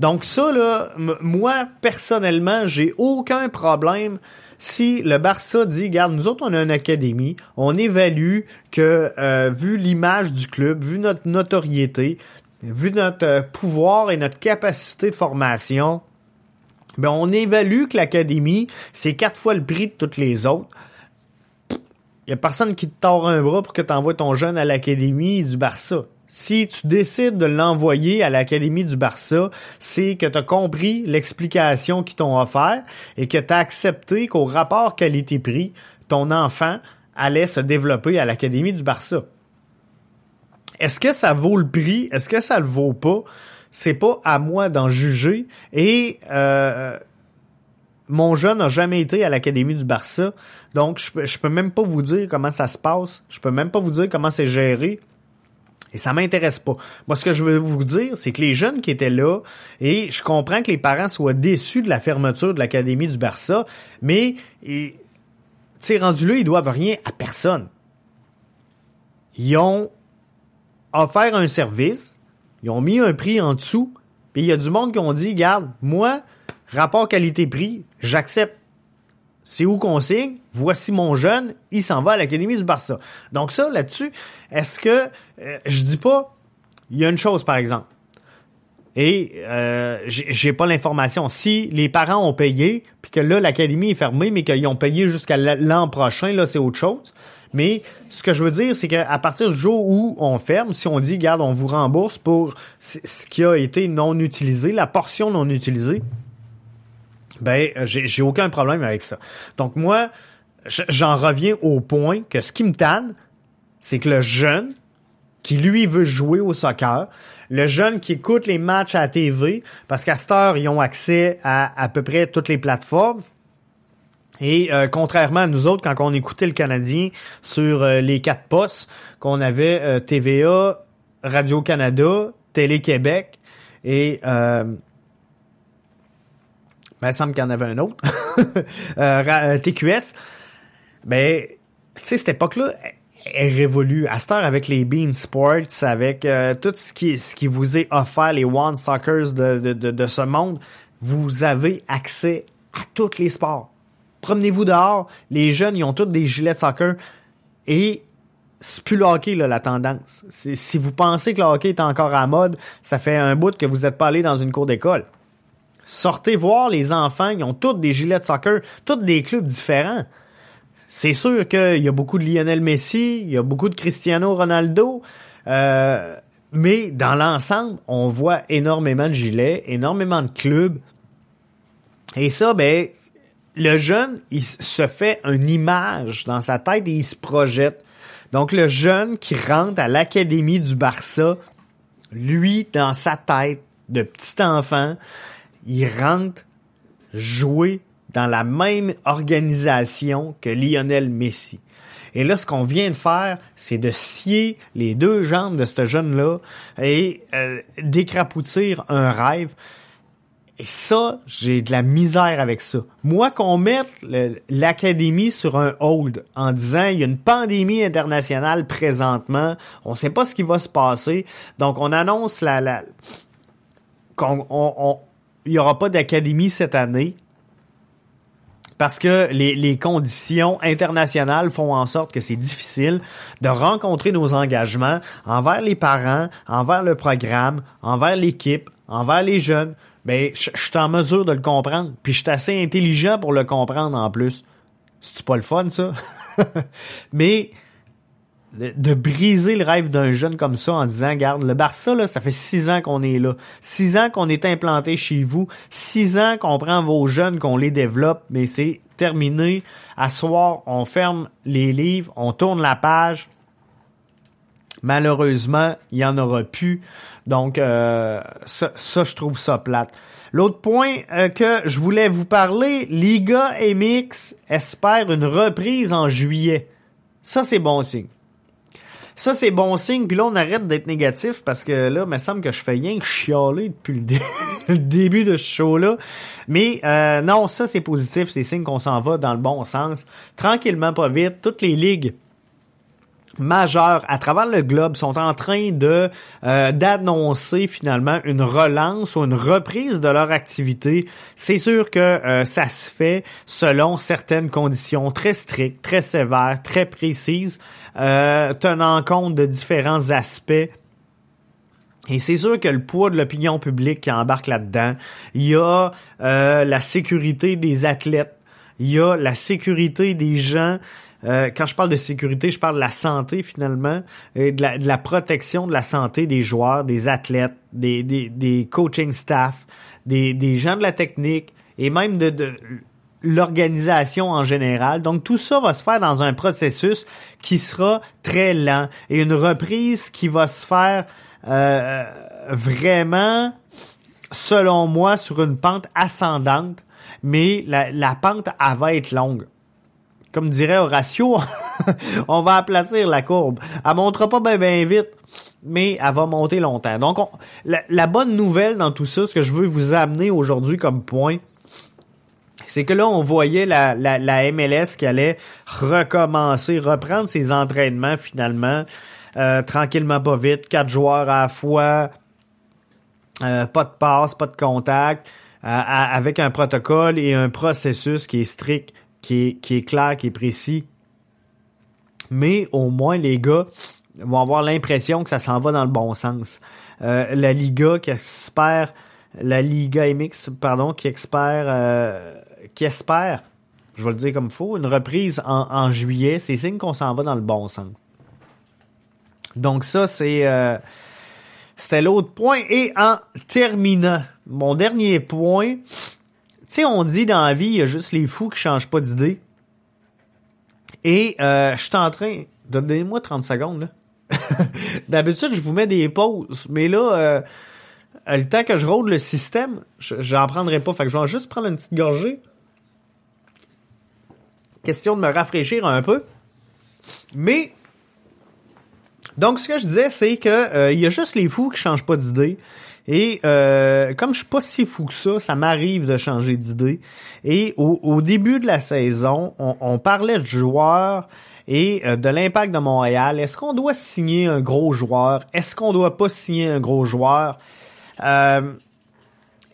Donc ça, là, moi, personnellement, j'ai aucun problème si le Barça dit, regarde, nous autres, on a une académie, on évalue que, euh, vu l'image du club, vu notre notoriété, vu notre euh, pouvoir et notre capacité de formation, ben on évalue que l'académie, c'est quatre fois le prix de toutes les autres. Il y a personne qui te tord un bras pour que tu envoies ton jeune à l'académie du Barça. Si tu décides de l'envoyer à l'académie du Barça, c'est que tu as compris l'explication qu'ils t'ont offert et que tu as accepté qu'au rapport qualité-prix, ton enfant allait se développer à l'académie du Barça. Est-ce que ça vaut le prix? Est-ce que ça le vaut pas? C'est pas à moi d'en juger. Et euh, mon jeune n'a jamais été à l'académie du Barça, donc je peux, peux même pas vous dire comment ça se passe. Je peux même pas vous dire comment c'est géré. Et ça m'intéresse pas. Moi, ce que je veux vous dire, c'est que les jeunes qui étaient là, et je comprends que les parents soient déçus de la fermeture de l'Académie du Barça, mais, tu sais, rendu là, ils doivent rien à personne. Ils ont offert un service, ils ont mis un prix en dessous, puis il y a du monde qui ont dit, garde, moi, rapport qualité-prix, j'accepte. C'est où qu'on signe, voici mon jeune, il s'en va à l'Académie du Barça. Donc ça, là-dessus, est-ce que, euh, je dis pas, il y a une chose par exemple, et euh, j'ai pas l'information. Si les parents ont payé, puis que là, l'académie est fermée, mais qu'ils ont payé jusqu'à l'an prochain, là, c'est autre chose. Mais ce que je veux dire, c'est qu'à partir du jour où on ferme, si on dit, garde, on vous rembourse pour ce qui a été non utilisé, la portion non utilisée, ben, j'ai aucun problème avec ça. Donc moi, j'en reviens au point que ce qui me tanne, c'est que le jeune qui lui veut jouer au soccer, le jeune qui écoute les matchs à la TV, parce qu'à cette heure, ils ont accès à à peu près toutes les plateformes. Et euh, contrairement à nous autres, quand on écoutait le Canadien sur euh, les quatre postes, qu'on avait euh, TVA, Radio-Canada, Télé-Québec et... ben, il semble qu'il y en avait un autre. TQS. Ben, tu sais, cette époque-là, est révolue. À cette heure, avec les Bean Sports, avec euh, tout ce qui, ce qui vous est offert, les One Soccers de, de, de, de, ce monde, vous avez accès à tous les sports. Promenez-vous dehors, les jeunes, ils ont tous des gilets de soccer et c'est plus le hockey, là, la tendance. Si vous pensez que le hockey est encore à mode, ça fait un bout que vous n'êtes pas allé dans une cour d'école. Sortez voir les enfants, ils ont tous des gilets de soccer, tous des clubs différents. C'est sûr qu'il y a beaucoup de Lionel Messi, il y a beaucoup de Cristiano Ronaldo, euh, mais dans l'ensemble, on voit énormément de gilets, énormément de clubs. Et ça, ben, le jeune, il se fait une image dans sa tête et il se projette. Donc, le jeune qui rentre à l'académie du Barça, lui, dans sa tête de petit enfant, il rentre jouer dans la même organisation que Lionel Messi. Et là, ce qu'on vient de faire, c'est de scier les deux jambes de ce jeune-là et euh, d'écrapoutir un rêve. Et ça, j'ai de la misère avec ça. Moi, qu'on mette l'académie sur un hold en disant il y a une pandémie internationale présentement, on sait pas ce qui va se passer, donc on annonce la, la qu'on on, il y aura pas d'académie cette année parce que les, les, conditions internationales font en sorte que c'est difficile de rencontrer nos engagements envers les parents, envers le programme, envers l'équipe, envers les jeunes. Mais je suis en mesure de le comprendre. Puis je suis assez intelligent pour le comprendre en plus. C'est pas le fun, ça? Mais de, briser le rêve d'un jeune comme ça en disant, garde, le Barça, là, ça fait six ans qu'on est là. Six ans qu'on est implanté chez vous. Six ans qu'on prend vos jeunes, qu'on les développe, mais c'est terminé. À soir, on ferme les livres, on tourne la page. Malheureusement, il y en aura plus. Donc, euh, ça, ça, je trouve ça plate. L'autre point euh, que je voulais vous parler, Liga MX espère une reprise en juillet. Ça, c'est bon signe. Ça, c'est bon signe. Puis là, on arrête d'être négatif parce que là, il me semble que je fais rien que chialer depuis le, début de ce show-là. Mais euh, non, ça, c'est positif. C'est signe qu'on s'en va dans le bon sens. Tranquillement, pas vite. Toutes les ligues majeurs à travers le globe sont en train de euh, d'annoncer finalement une relance ou une reprise de leur activité. C'est sûr que euh, ça se fait selon certaines conditions très strictes, très sévères, très précises, euh, tenant compte de différents aspects et c'est sûr que le poids de l'opinion publique qui embarque là-dedans, il y a la sécurité des athlètes, il y a la sécurité des gens euh, quand je parle de sécurité, je parle de la santé finalement, et de la, de la protection de la santé des joueurs, des athlètes, des, des, des coaching staff, des, des gens de la technique et même de, de l'organisation en général. Donc tout ça va se faire dans un processus qui sera très lent et une reprise qui va se faire euh, vraiment, selon moi, sur une pente ascendante, mais la, la pente elle va être longue comme dirait Horatio, on va aplatir la courbe. Elle montera pas bien vite, mais elle va monter longtemps. Donc, la, bonne nouvelle dans tout ça, ce que je veux vous amener aujourd'hui comme point, c'est que là, on voyait la, la, MLS qui allait recommencer, reprendre ses entraînements finalement, euh, tranquillement pas vite, quatre joueurs à la fois, euh, pas de passe, pas de contact, euh, avec un protocole et un processus qui est strict qui est, clair, qui est précis. Mais au moins, les gars vont avoir l'impression que ça s'en va dans le bon sens. Euh, la Liga qui espère, la Liga MX, pardon, qui espère, euh, qui espère, je vais le dire comme il faut, une reprise en, juillet, c'est signe qu'on s'en va dans le bon sens. Donc ça, c'est euh, c'était l'autre point. Et en terminant, mon dernier point, sais, on dit dans la vie, il y a juste les fous qui changent pas d'idée. Et euh, je suis en train... Donnez-moi 30 secondes, là. D'habitude, je vous mets des pauses, mais là, euh, le temps que je rôde le système, j'en prendrai pas. Fait que je vais juste prendre une petite gorgée. Question de me rafraîchir un peu. Mais donc, ce que je disais, c'est que euh, y a juste les fous qui changent pas d'idée. Et euh, comme je suis pas si fou que ça, ça m'arrive de changer d'idée. Et au, début de la saison, on, parlait de joueurs et euh, de l'impact de Montréal. Est-ce qu'on doit signer un gros joueur? Est-ce qu'on doit pas signer un gros joueur?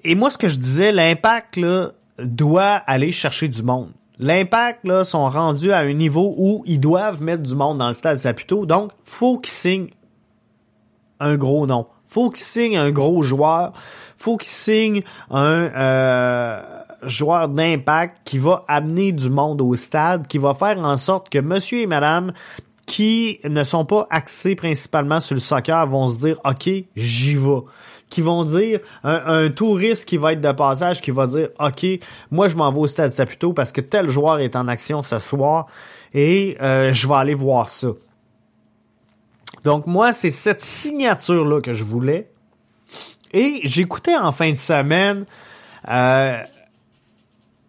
et moi, ce que je disais, l'impact doit aller chercher du monde. L'impact, là, sont rendus à un niveau où ils doivent mettre du monde dans le stade Saputo. Donc, faut qu'ils signent un gros nom. Faut qu'ils signent un gros joueur. Faut qu'ils signent un euh, joueur d'impact qui va amener du monde au stade, qui va faire en sorte que monsieur et madame qui ne sont pas axés principalement sur le soccer vont se dire, OK, j'y vais qui vont dire, un, touriste qui va être de passage, qui va dire, OK, moi je m'en vais au Stade Saputo parce que tel joueur est en action ce soir et euh, je vais aller voir ça. Donc moi, c'est cette signature-là que je voulais. Et j'écoutais en fin de semaine euh,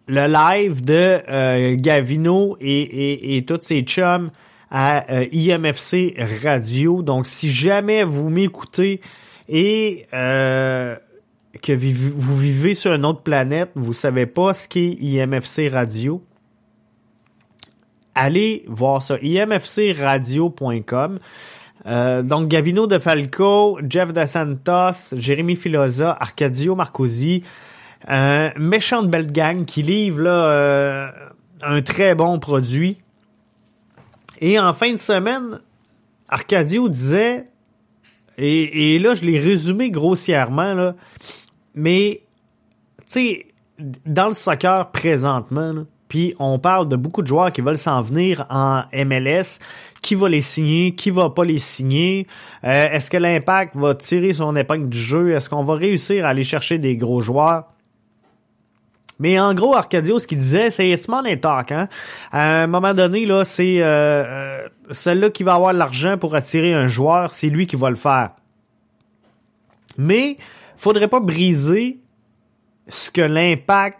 le live de euh, Gavino et, et, et tous ses chums à IMFC Radio. Donc si jamais vous m'écoutez et euh, que vous vivez sur une autre planète, vous savez pas ce qu'est IMFC Radio, allez voir ça, imfcradio.com. Euh, donc Gavino De Falco, Jeff DeSantos, Jérémy Filosa, Arcadio Marcosi, euh, méchante belle gang qui livre là, euh, un très bon produit. Et en fin de semaine, Arcadio disait et, là, je l'ai résumé grossièrement, là. Mais, tu sais, dans le soccer présentement, puis on parle de beaucoup de joueurs qui veulent s'en venir en MLS, qui va les signer, qui va pas les signer, euh, est-ce que l'impact va tirer son épingle du jeu, est-ce qu'on va réussir à aller chercher des gros joueurs? Mais en gros, Arcadio, ce qu'il disait, c'est it's money talk. Hein? À un moment donné, là, c'est euh, euh celui-là qui va avoir l'argent pour attirer un joueur, c'est lui qui va le faire. Mais faudrait pas briser ce que l'impact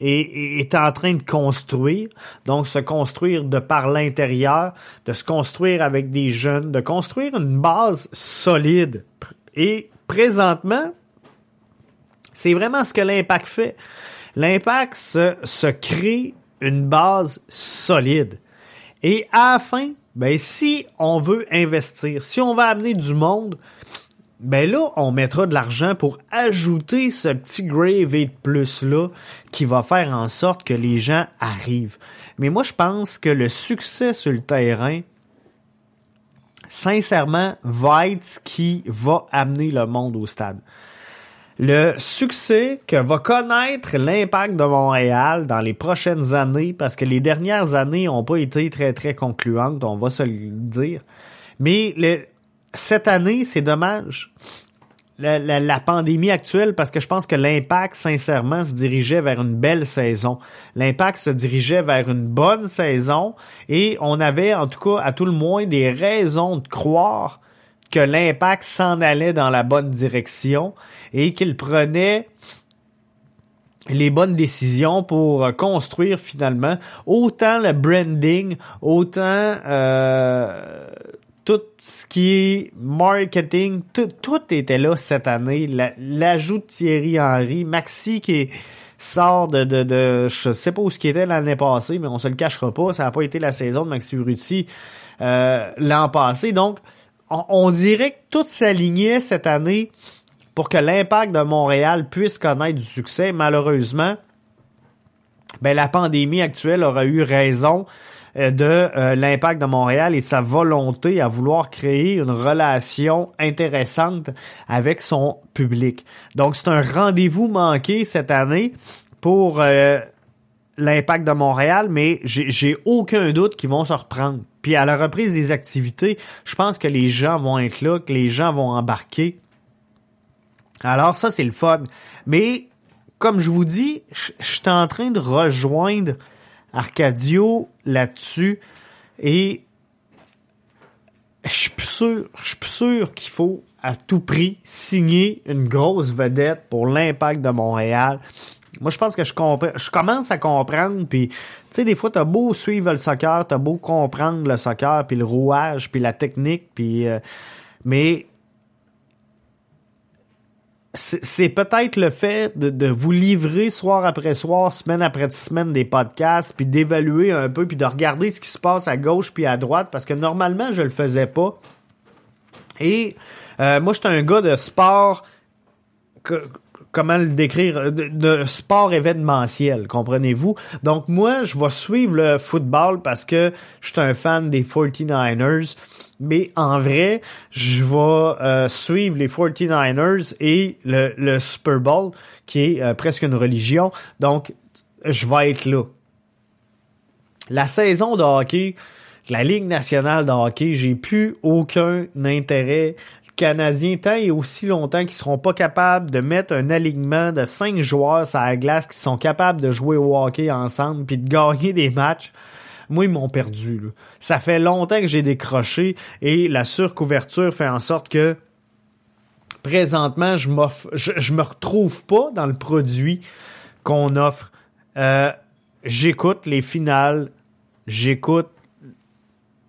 est, est, en train de construire. Donc, se construire de par l'intérieur, de se construire avec des jeunes, de construire une base solide. Et présentement, c'est vraiment ce que l'impact fait. L'impact se, se crée une base solide. Et à la fin, ben, si on veut investir, si on veut amener du monde, ben là, on mettra de l'argent pour ajouter ce petit Grave 8 Plus là qui va faire en sorte que les gens arrivent. Mais moi, je pense que le succès sur le terrain, sincèrement, va être ce qui va amener le monde au stade le succès que va connaître l'impact de Montréal dans les prochaines années, parce que les dernières années n'ont pas été très, très concluantes, on va se le dire. Mais le, cette année, c'est dommage. La, pandémie actuelle, parce que je pense que l'impact, sincèrement, se dirigeait vers une belle saison. L'impact se dirigeait vers une bonne saison et on avait, en tout cas, à tout le moins, des raisons de croire que l'impact s'en allait dans la bonne direction et qu'il prenait les bonnes décisions pour construire finalement autant le branding, autant euh, tout ce qui est marketing, tout, était là cette année. L'ajout de Thierry Henry, Maxi qui sort de, de, de je sais pas où ce qui était l'année passée, mais on se le cachera pas, ça n'a pas été la saison de Maxi Urruti euh, l'an passé. Donc, on, dirait que tout s'alignait cette année pour que l'impact de Montréal puisse connaître du succès. Malheureusement, ben la pandémie actuelle aura eu raison de euh, l'impact de Montréal et sa volonté à vouloir créer une relation intéressante avec son public. Donc c'est un rendez-vous manqué cette année pour euh, l'impact de Montréal, mais j'ai aucun doute qu'ils vont se reprendre. Puis à la reprise des activités, je pense que les gens vont être là, que les gens vont embarquer. Alors ça, c'est le fun. Mais comme je vous dis, je suis en train de rejoindre Arcadio là-dessus et je suis sûr, sûr qu'il faut à tout prix signer une grosse vedette pour l'impact de Montréal. Moi, je pense que je comprends, je commence à comprendre, puis tu sais, des fois, t'as beau suivre le soccer, t'as beau comprendre le soccer, puis le rouage, puis la technique, puis euh, mais c'est peut-être le fait de, vous livrer soir après soir, semaine après semaine des podcasts, puis d'évaluer un peu, puis de regarder ce qui se passe à gauche puis à droite, parce que normalement, je le faisais pas. Et euh, moi, j'étais un gars de sport, comment le décrire, de, sport événementiel, comprenez-vous? Donc moi, je vais suivre le football parce que je suis un fan des 49ers mais en vrai, je vais euh, suivre les 49ers et le, Super Bowl, qui est euh, presque une religion. Donc, je vais être là. La saison de hockey, la Ligue nationale de hockey, j'ai plus aucun intérêt canadien tant et aussi longtemps qu'ils seront pas capables de mettre un alignement de cinq joueurs sur la glace qui sont capables de jouer au hockey ensemble puis de gagner des matchs moi, ils m'ont perdu. Ça fait longtemps que j'ai décroché et la surcouverture fait en sorte que présentement, je, je, je me retrouve pas dans le produit qu'on offre. Euh, j'écoute les finales, j'écoute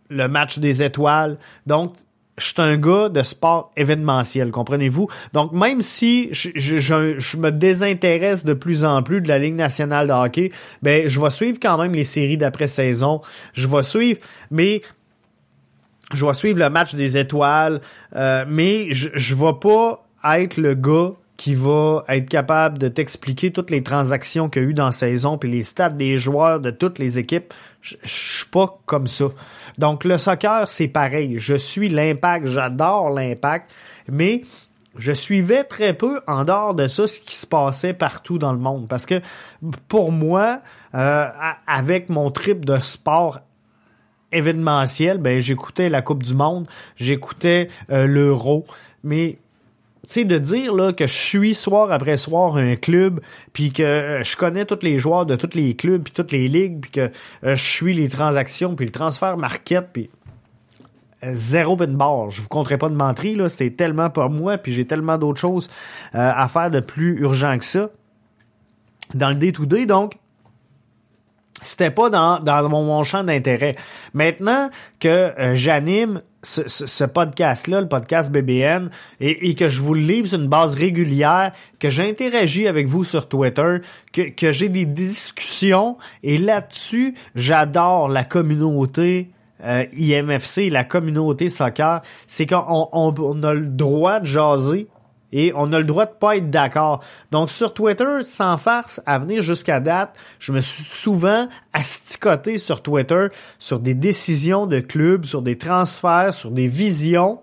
le match des étoiles. Donc, je suis un gars de sport événementiel, comprenez-vous? Donc, même si je, je, me désintéresse de plus en plus de la Ligue nationale de hockey, ben, je vais suivre quand même les séries d'après-saison. Je vais suivre, mais je vais suivre le match des étoiles, euh, mais je, je vais pas être le gars qui va être capable de t'expliquer toutes les transactions qu'il y a eu dans la saison puis les stats des joueurs de toutes les équipes. Je, suis pas comme ça. Donc le soccer, c'est pareil. Je suis l'impact, j'adore l'impact, mais je suivais très peu en dehors de ça ce qui se passait partout dans le monde. Parce que pour moi, euh, avec mon trip de sport événementiel, ben j'écoutais la Coupe du Monde, j'écoutais euh, l'Euro, mais sais, de dire là, que je suis soir après soir un club, puis que euh, je connais tous les joueurs de tous les clubs, puis toutes les ligues, puis que euh, je suis les transactions, puis le transfert market, puis euh, zéro bin bar. Je vous compterai pas de mentir, là, c'était tellement pour moi, puis j'ai tellement d'autres choses à faire de plus urgent que ça dans le day-to-day, donc c'était pas dans, dans mon, champ d'intérêt. Maintenant que j'anime ce, podcast-là, le podcast BBN, et, que je vous le livre sur une base régulière, que j'interagis avec vous sur Twitter, que, que j'ai des discussions, et là-dessus, j'adore la communauté euh, IMFC, la communauté soccer. C'est qu'on on a le droit de jaser et on a le droit de pas être d'accord. Donc sur Twitter, sans farce, à venir jusqu'à date, je me suis souvent asticoté sur Twitter sur des décisions de clubs, sur des transferts, sur des visions.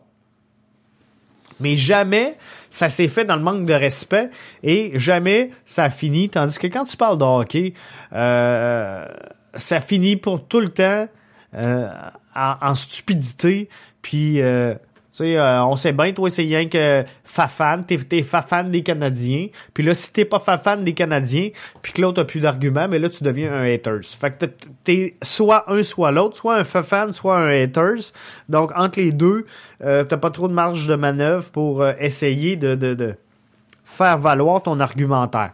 Mais jamais ça s'est fait dans le manque de respect et jamais ça a fini. Tandis que quand tu parles de hockey, euh, ça finit pour tout le temps euh, en, stupidité. Puis euh, sais, euh, on sait bien, toi, c'est rien que fafan, t'es, t'es fafan des Canadiens. Puis là, si t'es pas fafan des Canadiens, puis que l'autre a plus d'arguments, mais là, tu deviens un haters. Fait que t'es soit un, soit l'autre, soit un fafan, soit un haters. Donc, entre les deux, euh, t'as pas trop de marge de manœuvre pour euh, essayer de, de, de faire valoir ton argumentaire.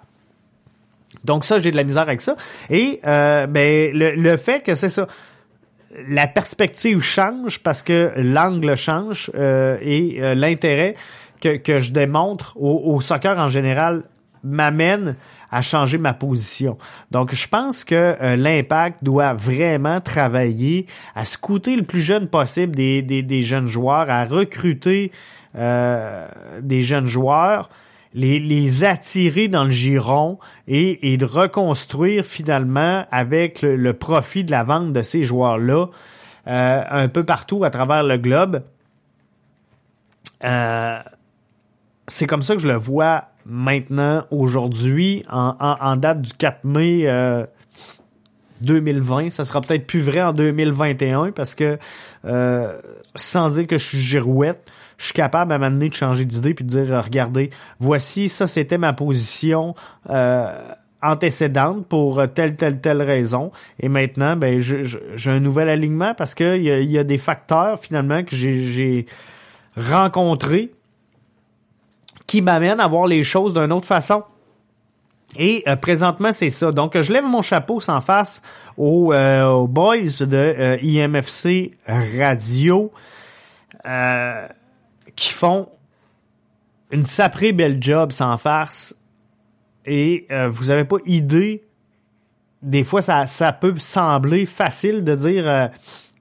Donc ça, j'ai de la misère avec ça. Et euh, ben le, le fait que c'est ça la perspective change parce que l'angle change euh, et euh, l'intérêt que, que, je démontre au, soccer en général m'amène à changer ma position. Donc, je pense que euh, l'impact doit vraiment travailler à scouter le plus jeune possible des, des, des jeunes joueurs, à recruter des jeunes joueurs les, attirer dans le giron et, de reconstruire finalement avec le, profit de la vente de ces joueurs-là euh, un peu partout à travers le globe. Euh, c'est comme ça que je le vois maintenant, aujourd'hui, en, date du 4 mai 2020. Ça sera peut-être plus vrai en 2021 parce que, euh, sans dire que je suis girouette, je suis capable à m'amener de changer d'idée puis de dire, regardez, voici, ça c'était ma position. Euh, antécédente pour telle, telle, telle raison. Et maintenant, ben, j'ai un nouvel alignement parce qu'il y a, y a des facteurs finalement que j'ai rencontrés qui m'amènent à voir les choses d'une autre façon. Et euh, présentement, c'est ça. Donc, je lève mon chapeau sans face aux, euh, boys de euh, IMFC Radio qui font une saprée belle job sans farce. Et vous avez pas idée. Des fois, ça, ça peut sembler facile de dire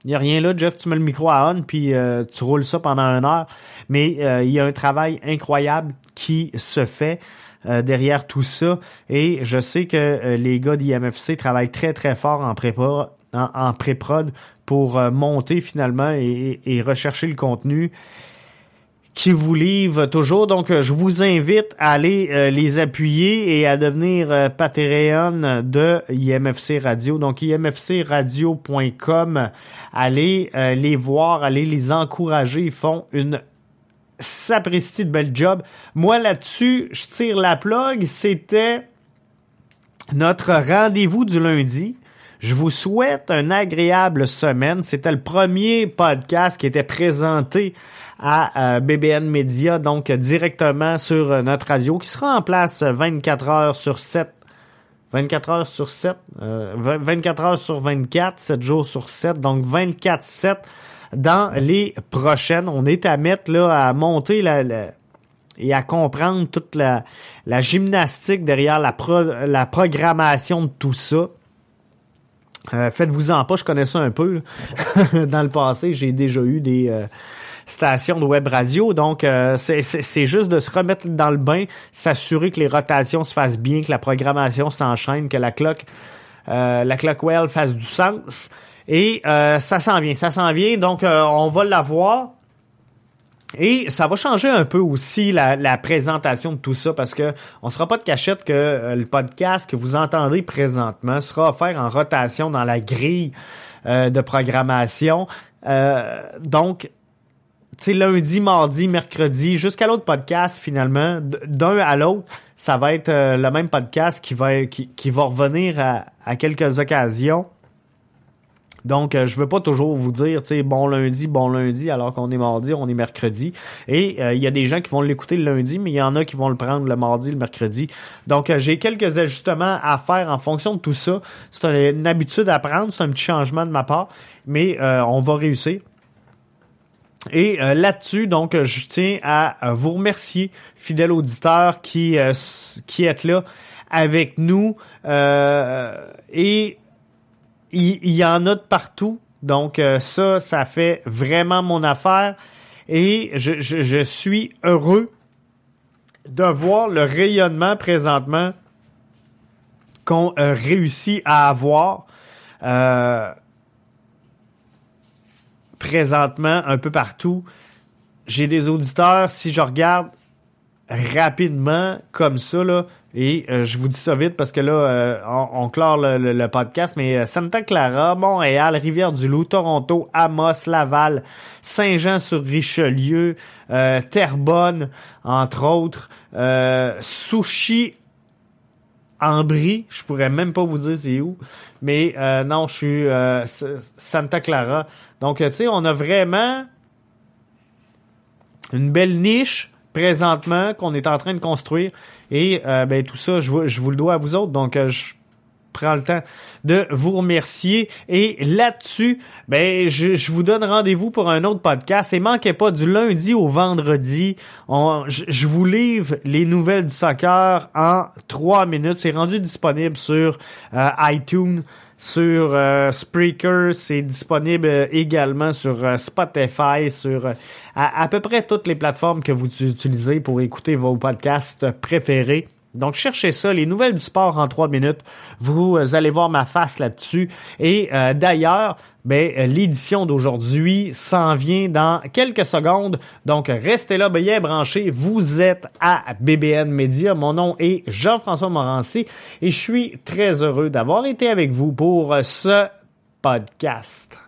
il n'y a rien là, Jeff, tu mets le micro à on, puis tu roules ça pendant une heure. Mais il y a un travail incroyable qui se fait. Euh, derrière tout ça. Et je sais que euh, les gars d'IMFC travaillent très très fort en pré-prod en, pré-prod pour euh, monter finalement et, rechercher le contenu qui vous livre toujours. Donc, je vous invite à aller les appuyer et à devenir Patreon de IMFC Radio. Donc, imfcradio.com. Allez les voir, allez les encourager. Ils font une sapristi de bel job. Moi, là-dessus, je tire la plug. C'était notre rendez-vous du lundi. Je vous souhaite une agréable semaine. C'était le premier podcast qui était présenté à euh, BBN Media, donc directement sur euh, notre radio, qui sera en place 24 heures sur 7. 24 heures sur 7, 24 euh, heures sur 24, 7 jours sur 7, donc 24-7 dans les prochaines. On est à mettre là, à monter la, et à comprendre toute la, la gymnastique derrière la, la programmation de tout ça. Euh, Faites-vous-en pas, je connais ça un peu. Dans le passé, j'ai déjà eu des euh, stations de web radio, donc euh, c'est juste de se remettre dans le bain, s'assurer que les rotations se fassent bien, que la programmation s'enchaîne, que la cloque, euh, la clock well fasse du sens. Et euh, ça s'en vient, ça s'en vient. Donc, on va l'avoir. Et ça va changer un peu aussi la, présentation de tout ça parce que on sera pas de cachette que euh, le podcast que vous entendez présentement sera offert en rotation dans la grille de programmation. donc, tu lundi, mardi, mercredi, jusqu'à l'autre podcast, finalement, d'un à l'autre, ça va être le même podcast qui va, qui, qui va revenir à quelques occasions. Donc, euh, je veux pas toujours vous dire, tu sais, bon lundi, bon lundi, alors qu'on est mardi, on est mercredi. Et euh, il y a des gens qui vont l'écouter le lundi, mais il y en a qui vont le prendre le mardi, le mercredi. Donc, euh, j'ai quelques ajustements à faire en fonction de tout ça. C'est une habitude à prendre, c'est un petit changement de ma part, mais on va réussir. Et là-dessus, donc, je tiens à vous remercier, fidèles auditeurs qui qui êtes là avec nous. et il, y en a de partout. Donc euh, ça, ça fait vraiment mon affaire. Et je, suis heureux de voir le rayonnement présentement qu'on euh, réussit à avoir euh, présentement un peu partout. J'ai des auditeurs, si je regarde rapidement comme ça, là, et euh, je vous dis ça vite parce que là, euh, on, clore le, podcast, mais euh, Santa Clara, Montréal, Rivière-du-Loup, Toronto, Amos, Laval, Saint-Jean-sur-Richelieu, Terrebonne, entre autres, Sushi Ambry, je pourrais même pas vous dire c'est où, mais non, je suis Santa Clara. Donc, tu sais, on a vraiment une belle niche présentement qu'on est en train de construire. Et euh, ben, tout ça, je, je, vous le dois à vous autres. Donc, euh, prends le temps de vous remercier. Et là-dessus, ben, je, vous donne rendez-vous pour un autre podcast. Et manquez pas du lundi au vendredi. je, vous livre les nouvelles du soccer en trois minutes. C'est rendu disponible sur euh, iTunes sur euh, Spreaker, c'est disponible également sur euh, Spotify, sur à, peu près toutes les plateformes que vous utilisez pour écouter vos podcasts préférés. Donc, cherchez ça, les nouvelles du sport en trois minutes. Vous euh, allez voir ma face là-dessus. Et euh, d'ailleurs, ben, l'édition d'aujourd'hui s'en vient dans quelques secondes. Donc, restez là, bien branchés. Vous êtes à BBN Media. Mon nom est Jean-François Morancy et je suis très heureux d'avoir été avec vous pour ce podcast.